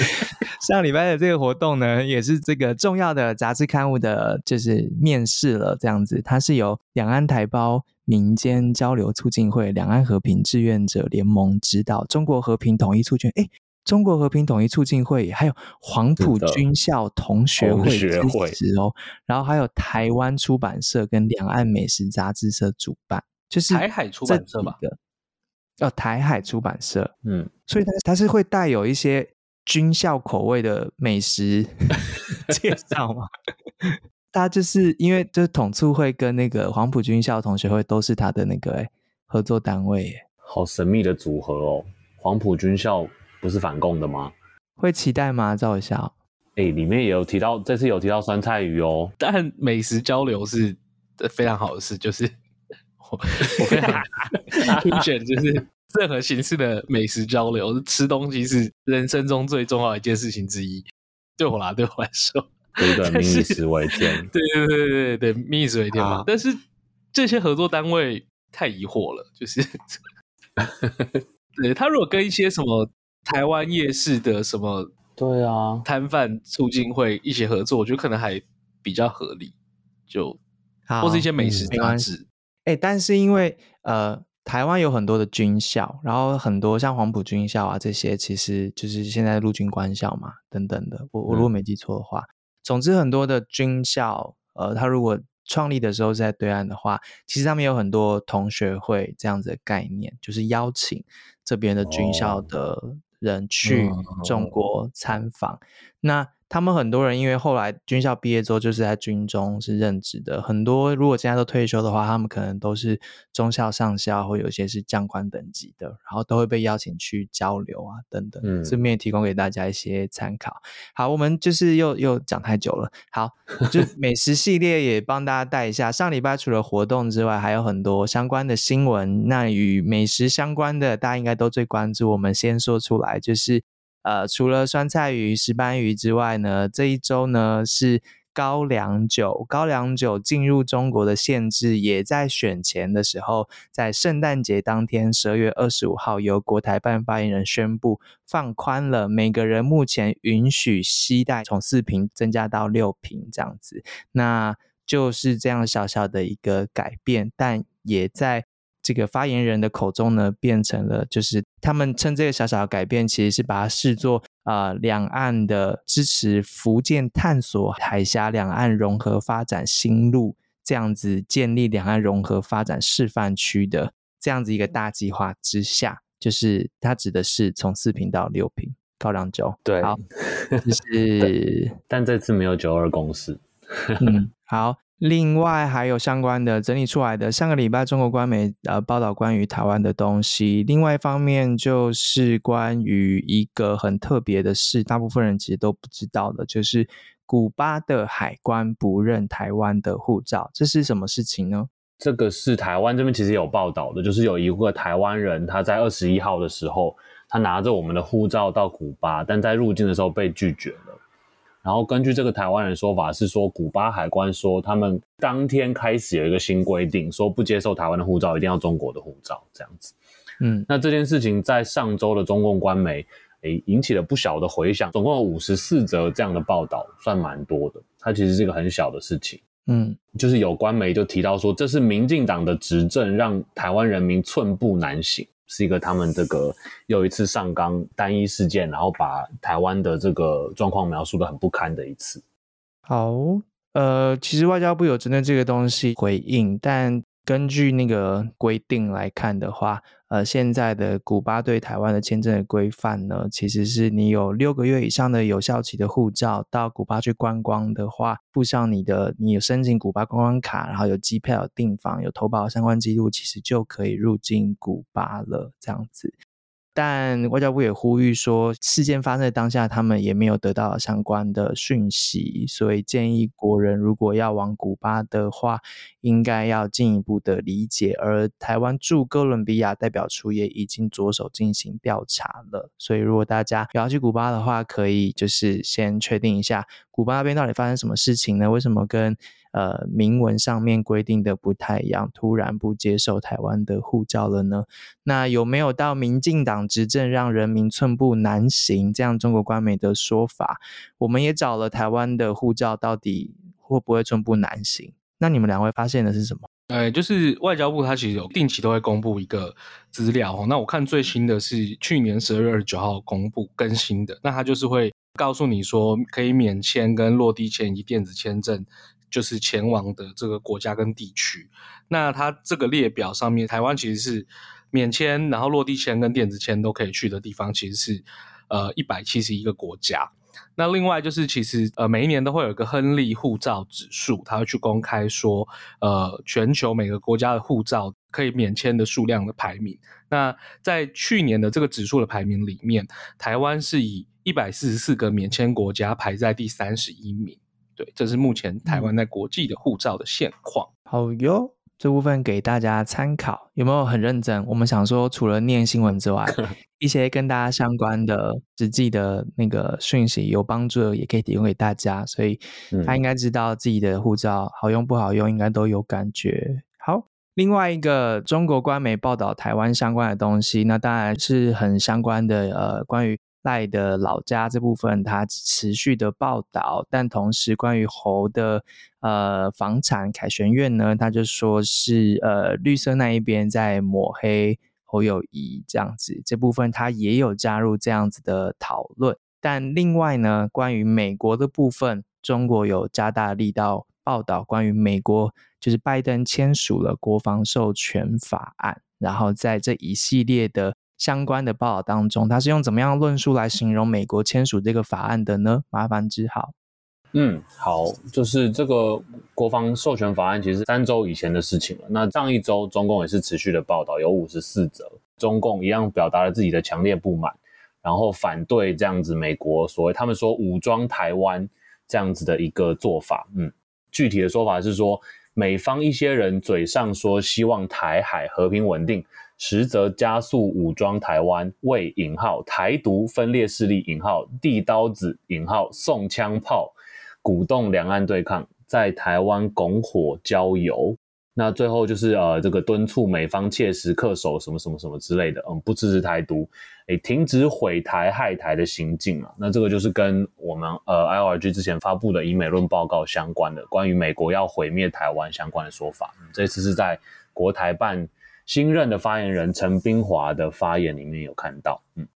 上礼拜的这个活动呢，也是这个重要的杂志刊物的，就是面试了。这样子，它是由两岸台胞民间交流促进会、两岸和平志愿者联盟指导，中国和平统一促进。哎。中国和平统一促进会，还有黄埔军校同学会支持哦，然后还有台湾出版社跟两岸美食杂志社主办，就是台海出版社吧？哦，台海出版社，嗯，所以它它是会带有一些军校口味的美食 介绍吗？它就是因为就是统促会跟那个黄埔军校同学会都是他的那个哎合作单位，好神秘的组合哦，黄埔军校。不是反共的吗？会期待吗？赵微笑。哎、欸，里面也有提到，这次有提到酸菜鱼哦。但美食交流是非常好的事，就是 我我非常推荐，就是任何形式的美食交流，吃东西是人生中最重要的一件事情之一。对我啦，对我来说，对对，民以食为天。对对对对对，民以食为天嘛。但是这些合作单位太疑惑了，就是 对他如果跟一些什么。台湾夜市的什么？对啊，摊贩促进会一起合作，我觉得可能还比较合理。就，或是一些美食杂志。哎、嗯欸，但是因为呃，台湾有很多的军校，然后很多像黄埔军校啊这些，其实就是现在陆军官校嘛，等等的。我我如果没记错的话，嗯、总之很多的军校，呃，他如果创立的时候是在对岸的话，其实他们有很多同学会这样子的概念，就是邀请这边的军校的、哦。人去中国参访，嗯、那他们很多人因为后来军校毕业之后就是在军中是任职的，很多如果现在都退休的话，他们可能都是中校上校，或有些是将官等级的，然后都会被邀请去交流啊等等，嗯，顺便提供给大家一些参考。好，我们就是又又讲太久了，好，就 美食系列也帮大家带一下。上礼拜除了活动之外，还有很多相关的新闻，那与美食相关的，大家应该都最关注。我们先说出来，就是。呃，除了酸菜鱼、石斑鱼之外呢，这一周呢是高粱酒。高粱酒进入中国的限制，也在选前的时候，在圣诞节当天，十二月二十五号，由国台办发言人宣布放宽了，每个人目前允许携带从四瓶增加到六瓶这样子。那就是这样小小的一个改变，但也在。这个发言人的口中呢，变成了就是他们称这个小小的改变，其实是把它视作啊、呃、两岸的支持福建探索海峡两岸融合发展新路，这样子建立两岸融合发展示范区的这样子一个大计划之下，就是它指的是从四平到六平高粱酒。对，好，就是但这次没有九二共识。嗯，好。另外还有相关的整理出来的，上个礼拜中国官媒呃报道关于台湾的东西。另外一方面就是关于一个很特别的事，大部分人其实都不知道的，就是古巴的海关不认台湾的护照，这是什么事情呢？这个是台湾这边其实有报道的，就是有一个台湾人他在二十一号的时候，他拿着我们的护照到古巴，但在入境的时候被拒绝了。然后根据这个台湾人说法是说，古巴海关说他们当天开始有一个新规定，说不接受台湾的护照，一定要中国的护照这样子。嗯，那这件事情在上周的中共官媒诶引起了不小的回响，总共有五十四则这样的报道，算蛮多的。它其实是一个很小的事情。嗯，就是有官媒就提到说，这是民进党的执政让台湾人民寸步难行。是一个他们这个又一次上纲单一事件，然后把台湾的这个状况描述的很不堪的一次。好，呃，其实外交部有针对这个东西回应，但根据那个规定来看的话，呃，现在的古巴对台湾的签证的规范呢，其实是你有六个月以上的有效期的护照，到古巴去观光的话，附上你的你有申请古巴观光卡，然后有机票、有订房、有投保相关记录，其实就可以入境古巴了，这样子。但外交部也呼吁说，事件发生的当下，他们也没有得到相关的讯息，所以建议国人如果要往古巴的话，应该要进一步的理解。而台湾驻哥伦比亚代表处也已经着手进行调查了，所以如果大家要去古巴的话，可以就是先确定一下古巴那边到底发生什么事情呢？为什么跟呃，明文上面规定的不太一样，突然不接受台湾的护照了呢？那有没有到民进党执政让人民寸步难行这样中国官媒的说法？我们也找了台湾的护照，到底会不会寸步难行？那你们两位发现的是什么？呃，就是外交部它其实有定期都会公布一个资料，那我看最新的是去年十二月二十九号公布更新的，那它就是会告诉你说可以免签跟落地签以及电子签证。就是前往的这个国家跟地区，那它这个列表上面，台湾其实是免签，然后落地签跟电子签都可以去的地方，其实是呃一百七十一个国家。那另外就是其实呃每一年都会有一个亨利护照指数，它会去公开说呃全球每个国家的护照可以免签的数量的排名。那在去年的这个指数的排名里面，台湾是以一百四十四个免签国家排在第三十一名。对，这是目前台湾在国际的护照的现况。好哟，这部分给大家参考，有没有很认真？我们想说，除了念新闻之外，一些跟大家相关的实际的那个讯息有帮助的，也可以提供给大家。所以他应该知道自己的护照好用不好用，应该都有感觉。好，另外一个中国官媒报道台湾相关的东西，那当然是很相关的。呃，关于。赖的老家这部分，他持续的报道，但同时关于侯的呃房产凯旋院呢，他就说是呃绿色那一边在抹黑侯友宜这样子，这部分他也有加入这样子的讨论。但另外呢，关于美国的部分，中国有加大力道报道关于美国就是拜登签署了国防授权法案，然后在这一系列的。相关的报道当中，他是用怎么样论述来形容美国签署这个法案的呢？麻烦之好。嗯，好，就是这个国防授权法案其实三周以前的事情了。那上一周中共也是持续的报道，有五十四则，中共一样表达了自己的强烈不满，然后反对这样子美国所谓他们说武装台湾这样子的一个做法。嗯，具体的说法是说，美方一些人嘴上说希望台海和平稳定。实则加速武装台湾，为引号台独分裂势力引号递刀子引号送枪炮，鼓动两岸对抗，在台湾拱火浇油。那最后就是呃，这个敦促美方切实恪守什么什么什么之类的，嗯，不支持台独，诶，停止毁台害台的行径啊。那这个就是跟我们呃，I R G 之前发布的以美论报告相关的，关于美国要毁灭台湾相关的说法。嗯，这次是在国台办。新任的发言人陈冰华的发言里面有看到，嗯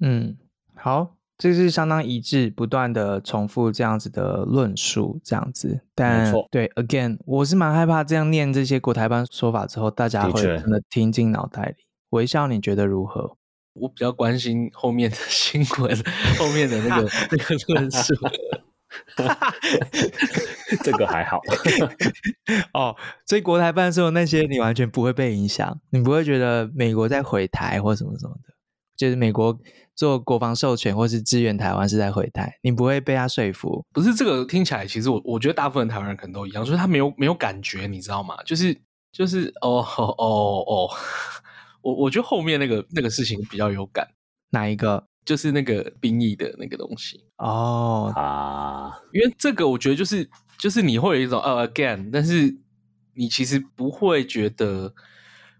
嗯，好，这是相当一致，不断的重复这样子的论述，这样子，但没错，对，again，我是蛮害怕这样念这些国台办说法之后，大家会真的听进脑袋里。微笑，你觉得如何？我比较关心后面的新闻，后面的那个 那个论述。哈哈，这个还好 哦。所以国台办说的那些，你完全不会被影响，你不会觉得美国在毁台或什么什么的，就是美国做国防授权或是支援台湾是在毁台，你不会被他说服。不是这个听起来，其实我我觉得大部分台湾人可能都一样，就是他没有没有感觉，你知道吗？就是就是哦哦哦，我我觉得后面那个那个事情比较有感，哪一个？就是那个兵役的那个东西哦啊，因为这个我觉得就是就是你会有一种呃、uh, again，但是你其实不会觉得，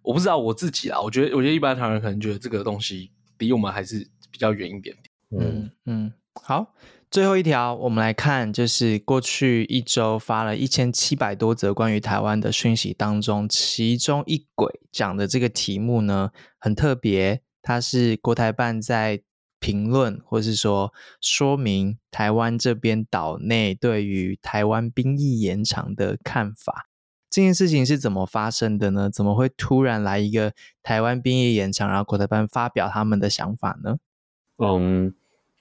我不知道我自己啊，我觉得我觉得一般台湾人可能觉得这个东西离我们还是比较远一点点。嗯嗯，好，最后一条我们来看，就是过去一周发了一千七百多则关于台湾的讯息当中，其中一轨讲的这个题目呢很特别，它是国台办在。评论，或是说说明台湾这边岛内对于台湾兵役延长的看法。这件事情是怎么发生的呢？怎么会突然来一个台湾兵役延长，然后国台办发表他们的想法呢？嗯，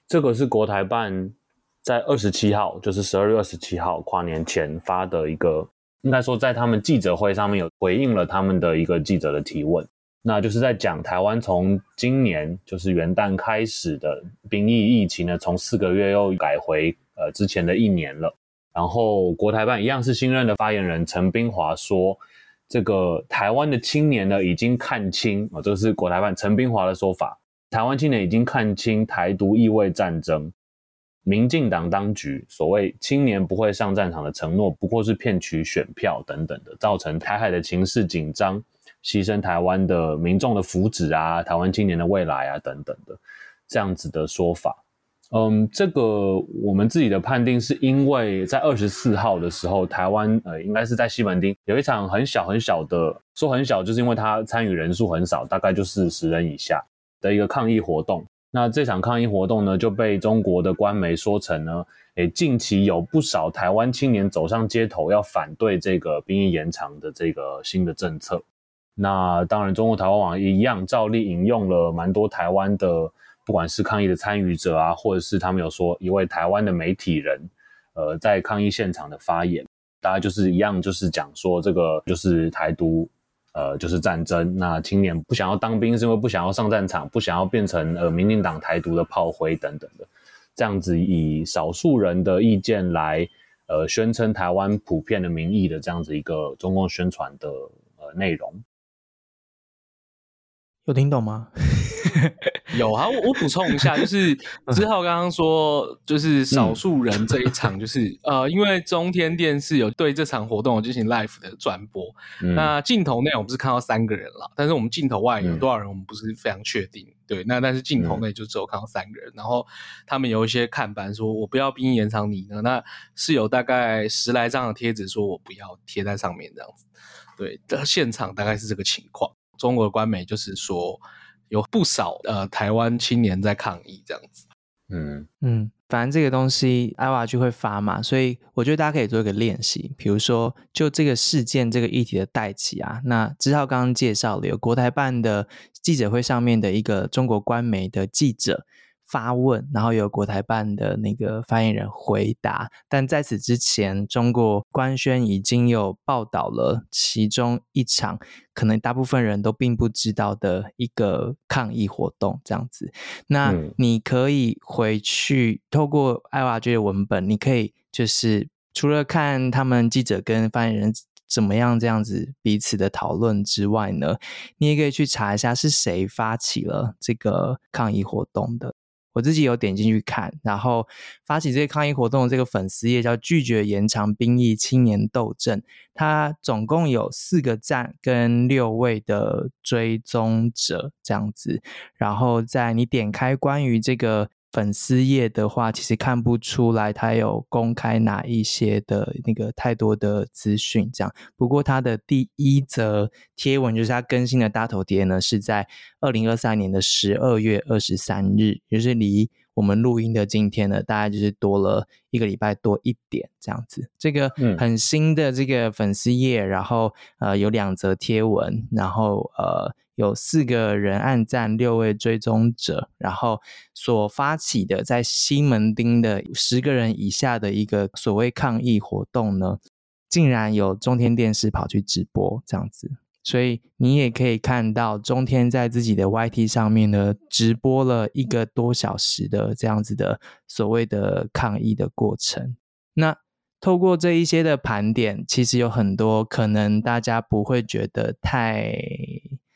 这个是国台办在二十七号，就是十二月二十七号跨年前发的一个，应该说在他们记者会上面有回应了他们的一个记者的提问，那就是在讲台湾从今年就是元旦开始的兵役疫情呢，从四个月又改回呃之前的一年了。然后国台办一样是新任的发言人陈冰华说，这个台湾的青年呢已经看清啊，这个是国台办陈冰华的说法，台湾青年已经看清台独意味战争，民进党当局所谓青年不会上战场的承诺，不过是骗取选票等等的，造成台海的情势紧张，牺牲台湾的民众的福祉啊，台湾青年的未来啊等等的这样子的说法。嗯，这个我们自己的判定是因为在二十四号的时候，台湾呃应该是在西门町有一场很小很小的，说很小就是因为它参与人数很少，大概就是十人以下的一个抗议活动。那这场抗议活动呢，就被中国的官媒说成呢，诶，近期有不少台湾青年走上街头要反对这个兵役延长的这个新的政策。那当然，中国台湾网一样照例引用了蛮多台湾的。不管是抗议的参与者啊，或者是他们有说一位台湾的媒体人，呃，在抗议现场的发言，大家就是一样，就是讲说这个就是台独，呃，就是战争。那青年不想要当兵，是因为不想要上战场，不想要变成呃民进党台独的炮灰等等的，这样子以少数人的意见来呃宣称台湾普遍的民意的这样子一个中共宣传的呃内容。有听懂吗？有啊，我我补充一下，就是之后刚刚说，就是少数人这一场，就是、嗯、呃，因为中天电视有对这场活动进行 live 的转播，嗯、那镜头内我们是看到三个人了，但是我们镜头外有多少人，我们不是非常确定。嗯、对，那但是镜头内就只有看到三个人，嗯、然后他们有一些看板说“我不要兵延长你呢”，那是有大概十来张的贴纸说“我不要”贴在上面这样子。对，的现场大概是这个情况。中国的官媒就是说，有不少呃台湾青年在抗议这样子。嗯嗯，反正这个东西 IWA 就会发嘛，所以我觉得大家可以做一个练习，比如说就这个事件这个议题的带起啊，那志浩刚刚介绍了有国台办的记者会上面的一个中国官媒的记者。发问，然后由国台办的那个发言人回答。但在此之前，中国官宣已经有报道了其中一场可能大部分人都并不知道的一个抗议活动，这样子。那你可以回去透过 IWG 的文本，你可以就是除了看他们记者跟发言人怎么样这样子彼此的讨论之外呢，你也可以去查一下是谁发起了这个抗议活动的。我自己有点进去看，然后发起这些抗议活动的这个粉丝页叫“拒绝延长兵役青年斗争”，它总共有四个赞跟六位的追踪者这样子，然后在你点开关于这个。粉丝页的话，其实看不出来他有公开哪一些的那个太多的资讯，这样。不过他的第一则贴文就是他更新的大头贴呢，是在二零二三年的十二月二十三日，也就是离我们录音的今天呢，大概就是多了一个礼拜多一点这样子。这个很新的这个粉丝页，然后呃有两则贴文，然后呃。有四个人按赞，六位追踪者，然后所发起的在西门町的十个人以下的一个所谓抗议活动呢，竟然有中天电视跑去直播这样子，所以你也可以看到中天在自己的 YT 上面呢直播了一个多小时的这样子的所谓的抗议的过程。那透过这一些的盘点，其实有很多可能大家不会觉得太。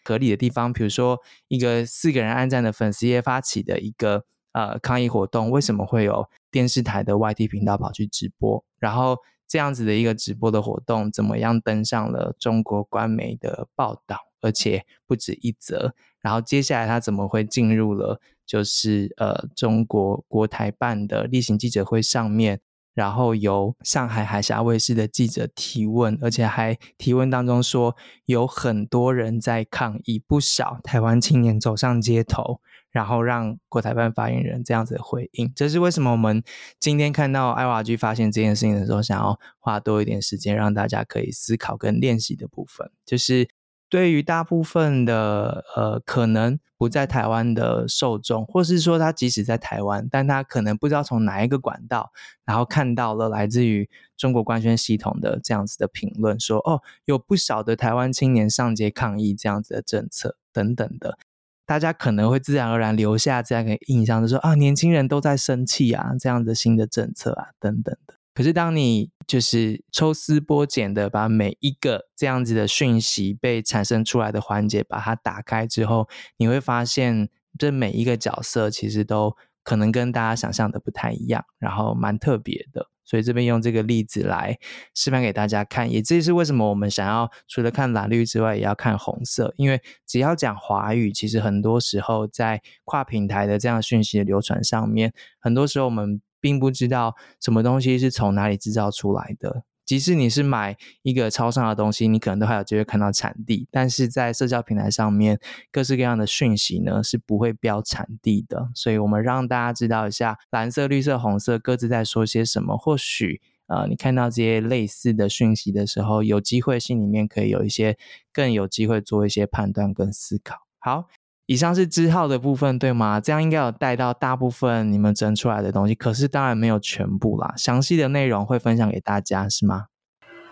合理的地方，比如说一个四个人按赞的粉丝页发起的一个呃抗议活动，为什么会有电视台的 YT 频道跑去直播？然后这样子的一个直播的活动，怎么样登上了中国官媒的报道，而且不止一则？然后接下来他怎么会进入了就是呃中国国台办的例行记者会上面？然后由上海海峡卫视的记者提问，而且还提问当中说有很多人在抗议，不少台湾青年走上街头，然后让国台办发言人这样子回应。这是为什么我们今天看到 IORG 发现这件事情的时候，想要花多一点时间让大家可以思考跟练习的部分，就是。对于大部分的呃，可能不在台湾的受众，或是说他即使在台湾，但他可能不知道从哪一个管道，然后看到了来自于中国官宣系统的这样子的评论，说哦，有不少的台湾青年上街抗议这样子的政策等等的，大家可能会自然而然留下这样一个印象，就说啊，年轻人都在生气啊，这样的新的政策啊等等的。可是，当你就是抽丝剥茧的把每一个这样子的讯息被产生出来的环节把它打开之后，你会发现这每一个角色其实都可能跟大家想象的不太一样，然后蛮特别的。所以这边用这个例子来示范给大家看，也这是为什么我们想要除了看蓝绿之外，也要看红色，因为只要讲华语，其实很多时候在跨平台的这样讯息的流传上面，很多时候我们。并不知道什么东西是从哪里制造出来的。即使你是买一个超商的东西，你可能都还有机会看到产地。但是在社交平台上面，各式各样的讯息呢是不会标产地的。所以我们让大家知道一下，蓝色、绿色、红色各自在说些什么。或许呃，你看到这些类似的讯息的时候，有机会心里面可以有一些更有机会做一些判断跟思考。好。以上是之后的部分，对吗？这样应该有带到大部分你们整出来的东西，可是当然没有全部啦。详细的内容会分享给大家，是吗？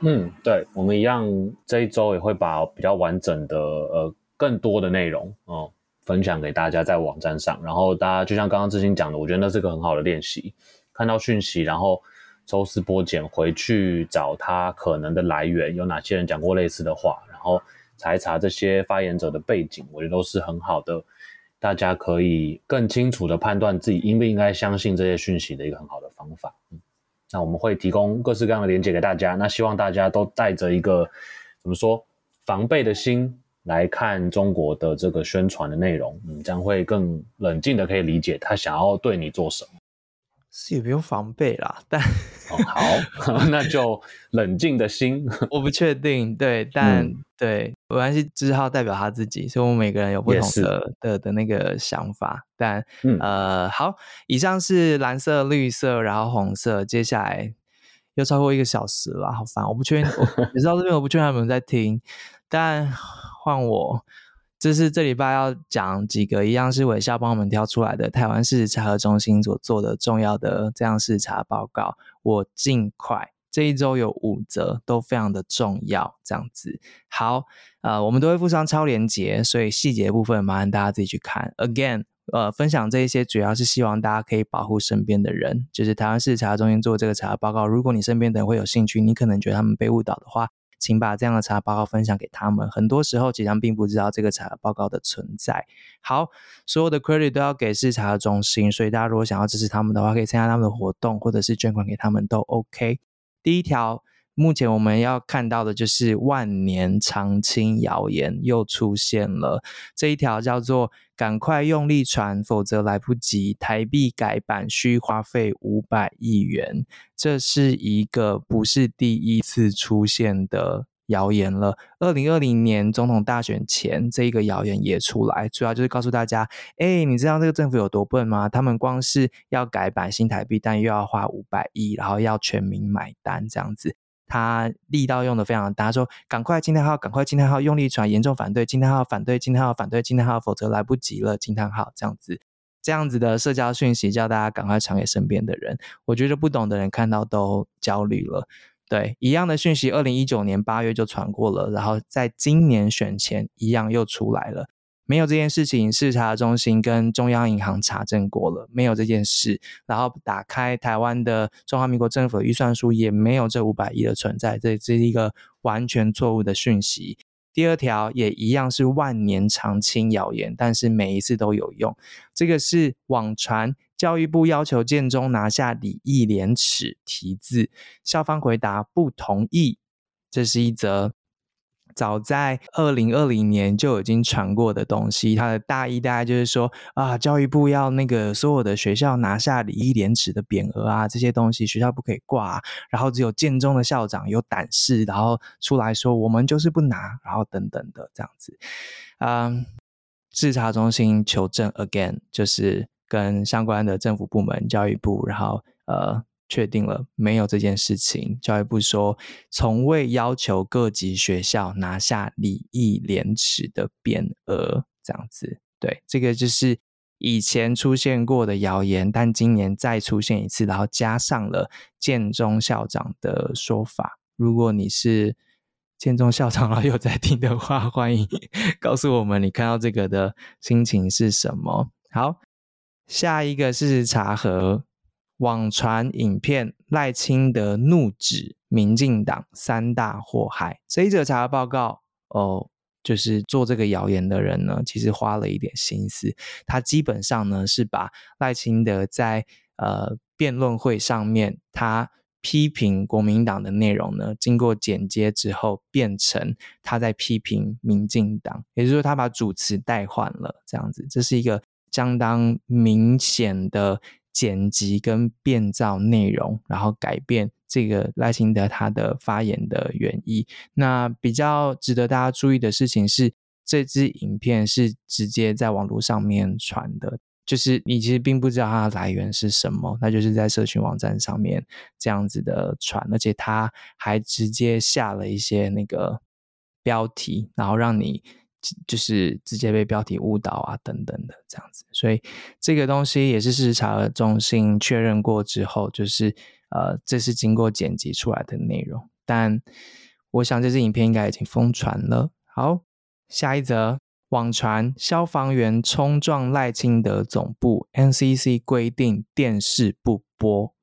嗯，对，我们一样这一周也会把比较完整的呃更多的内容哦、分享给大家在网站上。然后大家就像刚刚志兴讲的，我觉得那是个很好的练习，看到讯息，然后抽丝剥茧回去找他可能的来源，有哪些人讲过类似的话，然后。查一查这些发言者的背景，我觉得都是很好的，大家可以更清楚的判断自己应不应该相信这些讯息的一个很好的方法。嗯，那我们会提供各式各样的连结给大家，那希望大家都带着一个怎么说防备的心来看中国的这个宣传的内容，嗯，将会更冷静的可以理解他想要对你做什么。是也不用防备啦，但、哦、好，那就冷静的心。我不确定，对，但、嗯、对，没关系，只好代表他自己，所以我们每个人有不同的的的那个想法。但、嗯、呃，好，以上是蓝色、绿色，然后红色，接下来又超过一个小时了，好烦，我不确定，你 知道这边我不确定他们在听，但换我。这是这礼拜要讲几个一样是伟校帮我们挑出来的台湾事实查核中心所做的重要的这样事查报告。我尽快这一周有五则都非常的重要，这样子好，呃，我们都会附上超连结，所以细节部分麻烦大家自己去看。Again，呃，分享这一些主要是希望大家可以保护身边的人，就是台湾事实查中心做这个查核报告。如果你身边的人会有兴趣，你可能觉得他们被误导的话。请把这样的查报告分享给他们。很多时候，其实他们并不知道这个查报告的存在。好，所有的 credit 都要给市查的中心，所以大家如果想要支持他们的话，可以参加他们的活动，或者是捐款给他们都 OK。第一条。目前我们要看到的就是万年长青谣言又出现了，这一条叫做“赶快用力传，否则来不及”，台币改版需花费五百亿元，这是一个不是第一次出现的谣言了。二零二零年总统大选前，这一个谣言也出来，主要就是告诉大家：哎，你知道这个政府有多笨吗？他们光是要改版新台币，但又要花五百亿，然后要全民买单，这样子。他力道用的非常大，他说：“赶快惊叹号，赶快惊叹号，用力传，严重反对惊叹号，反对惊叹号，反对惊叹号，否则来不及了惊叹号。”这样子，这样子的社交讯息叫大家赶快传给身边的人。我觉得不懂的人看到都焦虑了。对，一样的讯息，二零一九年八月就传过了，然后在今年选前一样又出来了。没有这件事情，视察中心跟中央银行查证过了，没有这件事。然后打开台湾的中华民国政府的预算书，也没有这五百亿的存在，这这是一个完全错误的讯息。第二条也一样是万年长青谣言，但是每一次都有用。这个是网传教育部要求建中拿下礼义廉耻题字，校方回答不同意。这是一则。早在二零二零年就已经传过的东西，它的大意大概就是说啊，教育部要那个所有的学校拿下礼义廉耻的匾额啊，这些东西学校不可以挂，然后只有建中的校长有胆识，然后出来说我们就是不拿，然后等等的这样子，嗯。自查中心求证 again，就是跟相关的政府部门、教育部，然后呃确定了没有这件事情。教育部说，从未要求各级学校拿下礼义廉耻的匾额，这样子。对，这个就是以前出现过的谣言，但今年再出现一次，然后加上了建中校长的说法。如果你是建中校长，然后有在听的话，欢迎 告诉我们你看到这个的心情是什么。好，下一个是查核网传影片，赖清德怒指民进党三大祸害。这一则查核报告哦，就是做这个谣言的人呢，其实花了一点心思。他基本上呢是把赖清德在呃辩论会上面他。批评国民党的内容呢，经过剪接之后，变成他在批评民进党，也就是说，他把主词代换了，这样子，这是一个相当明显的剪辑跟变造内容，然后改变这个赖清德他的发言的原意。那比较值得大家注意的事情是，这支影片是直接在网络上面传的。就是你其实并不知道它的来源是什么，那就是在社群网站上面这样子的传，而且他还直接下了一些那个标题，然后让你就是直接被标题误导啊等等的这样子，所以这个东西也是事实查核中心确认过之后，就是呃这是经过剪辑出来的内容，但我想这支影片应该已经疯传了。好，下一则。网传消防员冲撞赖清德总部，NCC 规定电视不播。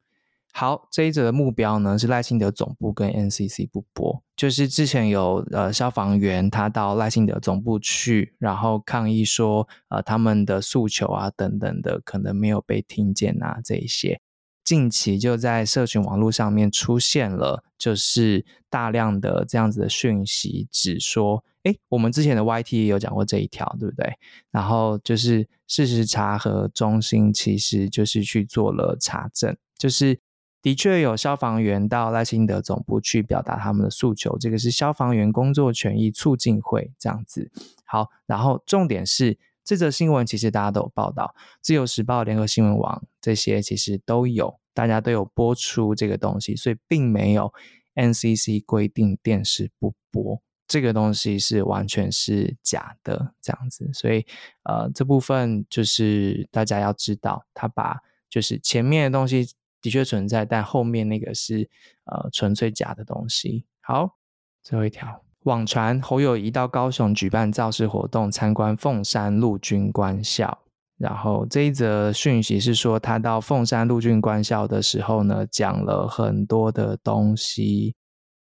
好，这一则的目标呢是赖清德总部跟 NCC 不播，就是之前有呃消防员他到赖清德总部去，然后抗议说呃他们的诉求啊等等的可能没有被听见啊这一些。近期就在社群网络上面出现了，就是大量的这样子的讯息，指说，哎，我们之前的 YT 也有讲过这一条，对不对？然后就是事实查核中心其实就是去做了查证，就是的确有消防员到赖清德总部去表达他们的诉求，这个是消防员工作权益促进会这样子。好，然后重点是。这则新闻其实大家都有报道，《自由时报》、联合新闻网这些其实都有，大家都有播出这个东西，所以并没有 NCC 规定电视不播这个东西是完全是假的这样子，所以呃这部分就是大家要知道，他把就是前面的东西的确存在，但后面那个是呃纯粹假的东西。好，最后一条。网传侯友谊到高雄举办造势活动，参观凤山陆军官校。然后这一则讯息是说，他到凤山陆军官校的时候呢，讲了很多的东西。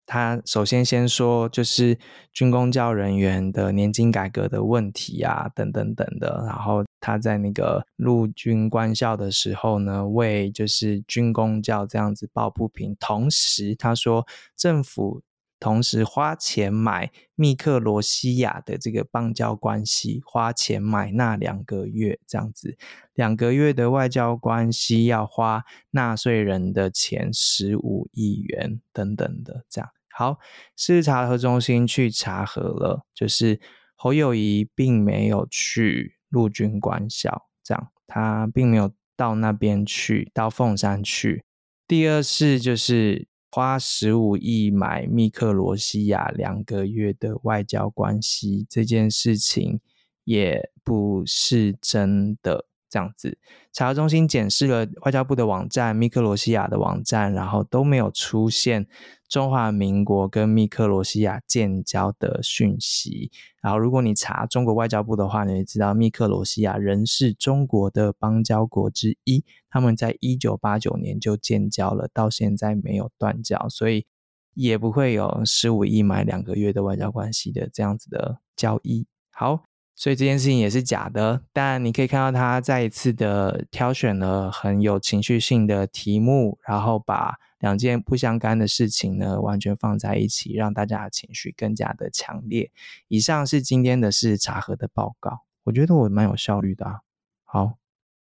他首先先说，就是军公教人员的年金改革的问题啊，等等等的。然后他在那个陆军官校的时候呢，为就是军公教这样子抱不平。同时他说，政府。同时花钱买密克罗西亚的这个邦交关系，花钱买那两个月这样子，两个月的外交关系要花纳税人的钱十五亿元等等的这样。好，事实查核中心去查核了，就是侯友谊并没有去陆军官校，这样他并没有到那边去，到凤山去。第二是就是。花十五亿买密克罗西亚两个月的外交关系，这件事情也不是真的。这样子，查核中心检视了外交部的网站、密克罗西亚的网站，然后都没有出现中华民国跟密克罗西亚建交的讯息。然后，如果你查中国外交部的话，你会知道密克罗西亚仍是中国的邦交国之一。他们在一九八九年就建交了，到现在没有断交，所以也不会有十五亿买两个月的外交关系的这样子的交易。好。所以这件事情也是假的，但你可以看到他再一次的挑选了很有情绪性的题目，然后把两件不相干的事情呢完全放在一起，让大家的情绪更加的强烈。以上是今天的事实查核的报告，我觉得我蛮有效率的啊。好。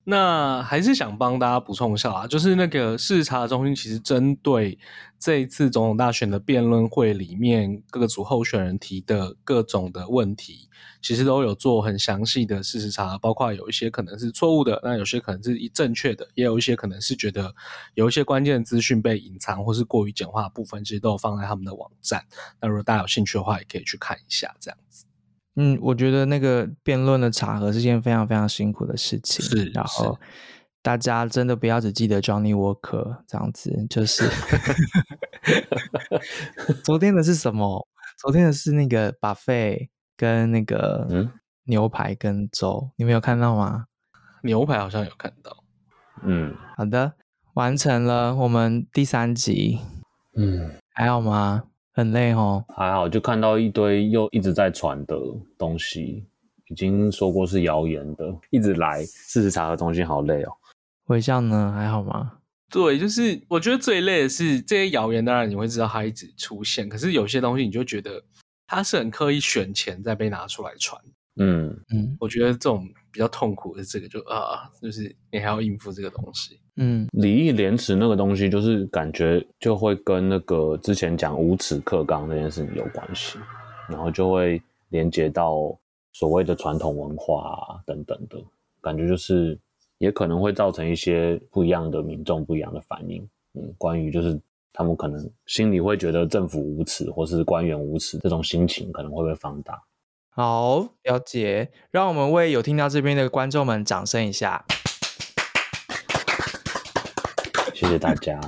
那还是想帮大家补充一下啊，就是那个事实查核中心其实针对这一次总统大选的辩论会里面各个组候选人提的各种的问题，其实都有做很详细的事实查，包括有一些可能是错误的，那有些可能是正确的，也有一些可能是觉得有一些关键资讯被隐藏或是过于简化部分，其实都有放在他们的网站。那如果大家有兴趣的话，也可以去看一下这样子。嗯，我觉得那个辩论的场合是件非常非常辛苦的事情。是，然后大家真的不要只记得 Johnny Walker 这样子，就是 昨天的是什么？昨天的是那个 buffet 跟那个牛排跟粥，嗯、你没有看到吗？牛排好像有看到。嗯，好的，完成了我们第三集。嗯，还好吗？很累哦，还好，就看到一堆又一直在传的东西，已经说过是谣言的，一直来事实查核中心，好累哦。微笑呢？还好吗？对，就是我觉得最累的是这些谣言，当然你会知道它一直出现，可是有些东西你就觉得它是很刻意选前再被拿出来传。嗯嗯，我觉得这种比较痛苦的这个就啊，就是你还要应付这个东西。嗯，礼义廉耻那个东西，就是感觉就会跟那个之前讲无耻克刚那件事情有关系，然后就会连接到所谓的传统文化啊等等的感觉，就是也可能会造成一些不一样的民众不一样的反应。嗯，关于就是他们可能心里会觉得政府无耻或是官员无耻这种心情，可能会被放大。好，了解。让我们为有听到这边的观众们掌声一下，谢谢大家。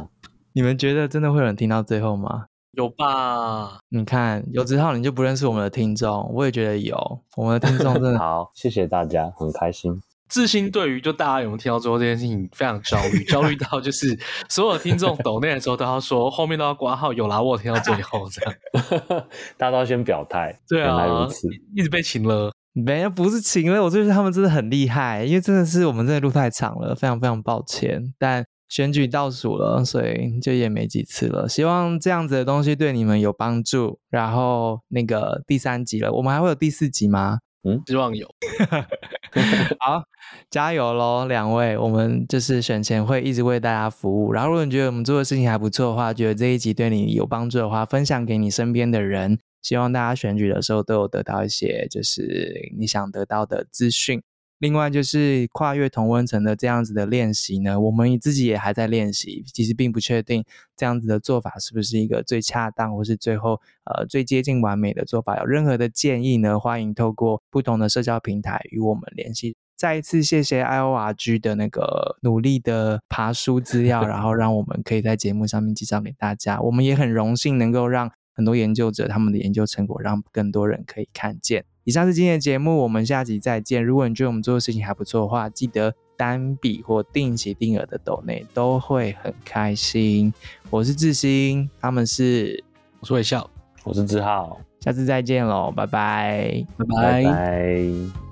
你们觉得真的会有人听到最后吗？有吧？你看，有之后你就不认识我们的听众，我也觉得有。我们的听众真的 好，谢谢大家，很开心。致昕对于就大家有没有听到最后这件事情非常焦虑，焦虑到就是所有听众抖内的时候都要说后面都要挂号，有啦，我听到最后这样，大家都要先表态。对啊，原来如此，一直被请了，没有不是请了，我就是他们真的很厉害，因为真的是我们这个路太长了，非常非常抱歉。但选举倒数了，所以就也没几次了。希望这样子的东西对你们有帮助。然后那个第三集了，我们还会有第四集吗？嗯，希望有。好，加油喽，两位！我们就是选前会一直为大家服务。然后，如果你觉得我们做的事情还不错的话，觉得这一集对你有帮助的话，分享给你身边的人。希望大家选举的时候都有得到一些就是你想得到的资讯。另外就是跨越同温层的这样子的练习呢，我们自己也还在练习，其实并不确定这样子的做法是不是一个最恰当，或是最后呃最接近完美的做法。有任何的建议呢，欢迎透过不同的社交平台与我们联系。再一次谢谢 IORG 的那个努力的爬书资料，然后让我们可以在节目上面介绍给大家。我们也很荣幸能够让很多研究者他们的研究成果让更多人可以看见。以上是今天的节目，我们下集再见。如果你觉得我们做的事情还不错的话，记得单笔或定期定额的抖内都会很开心。我是志兴，他们是我是微笑，我是志浩，下次再见喽，拜拜，拜拜。拜拜。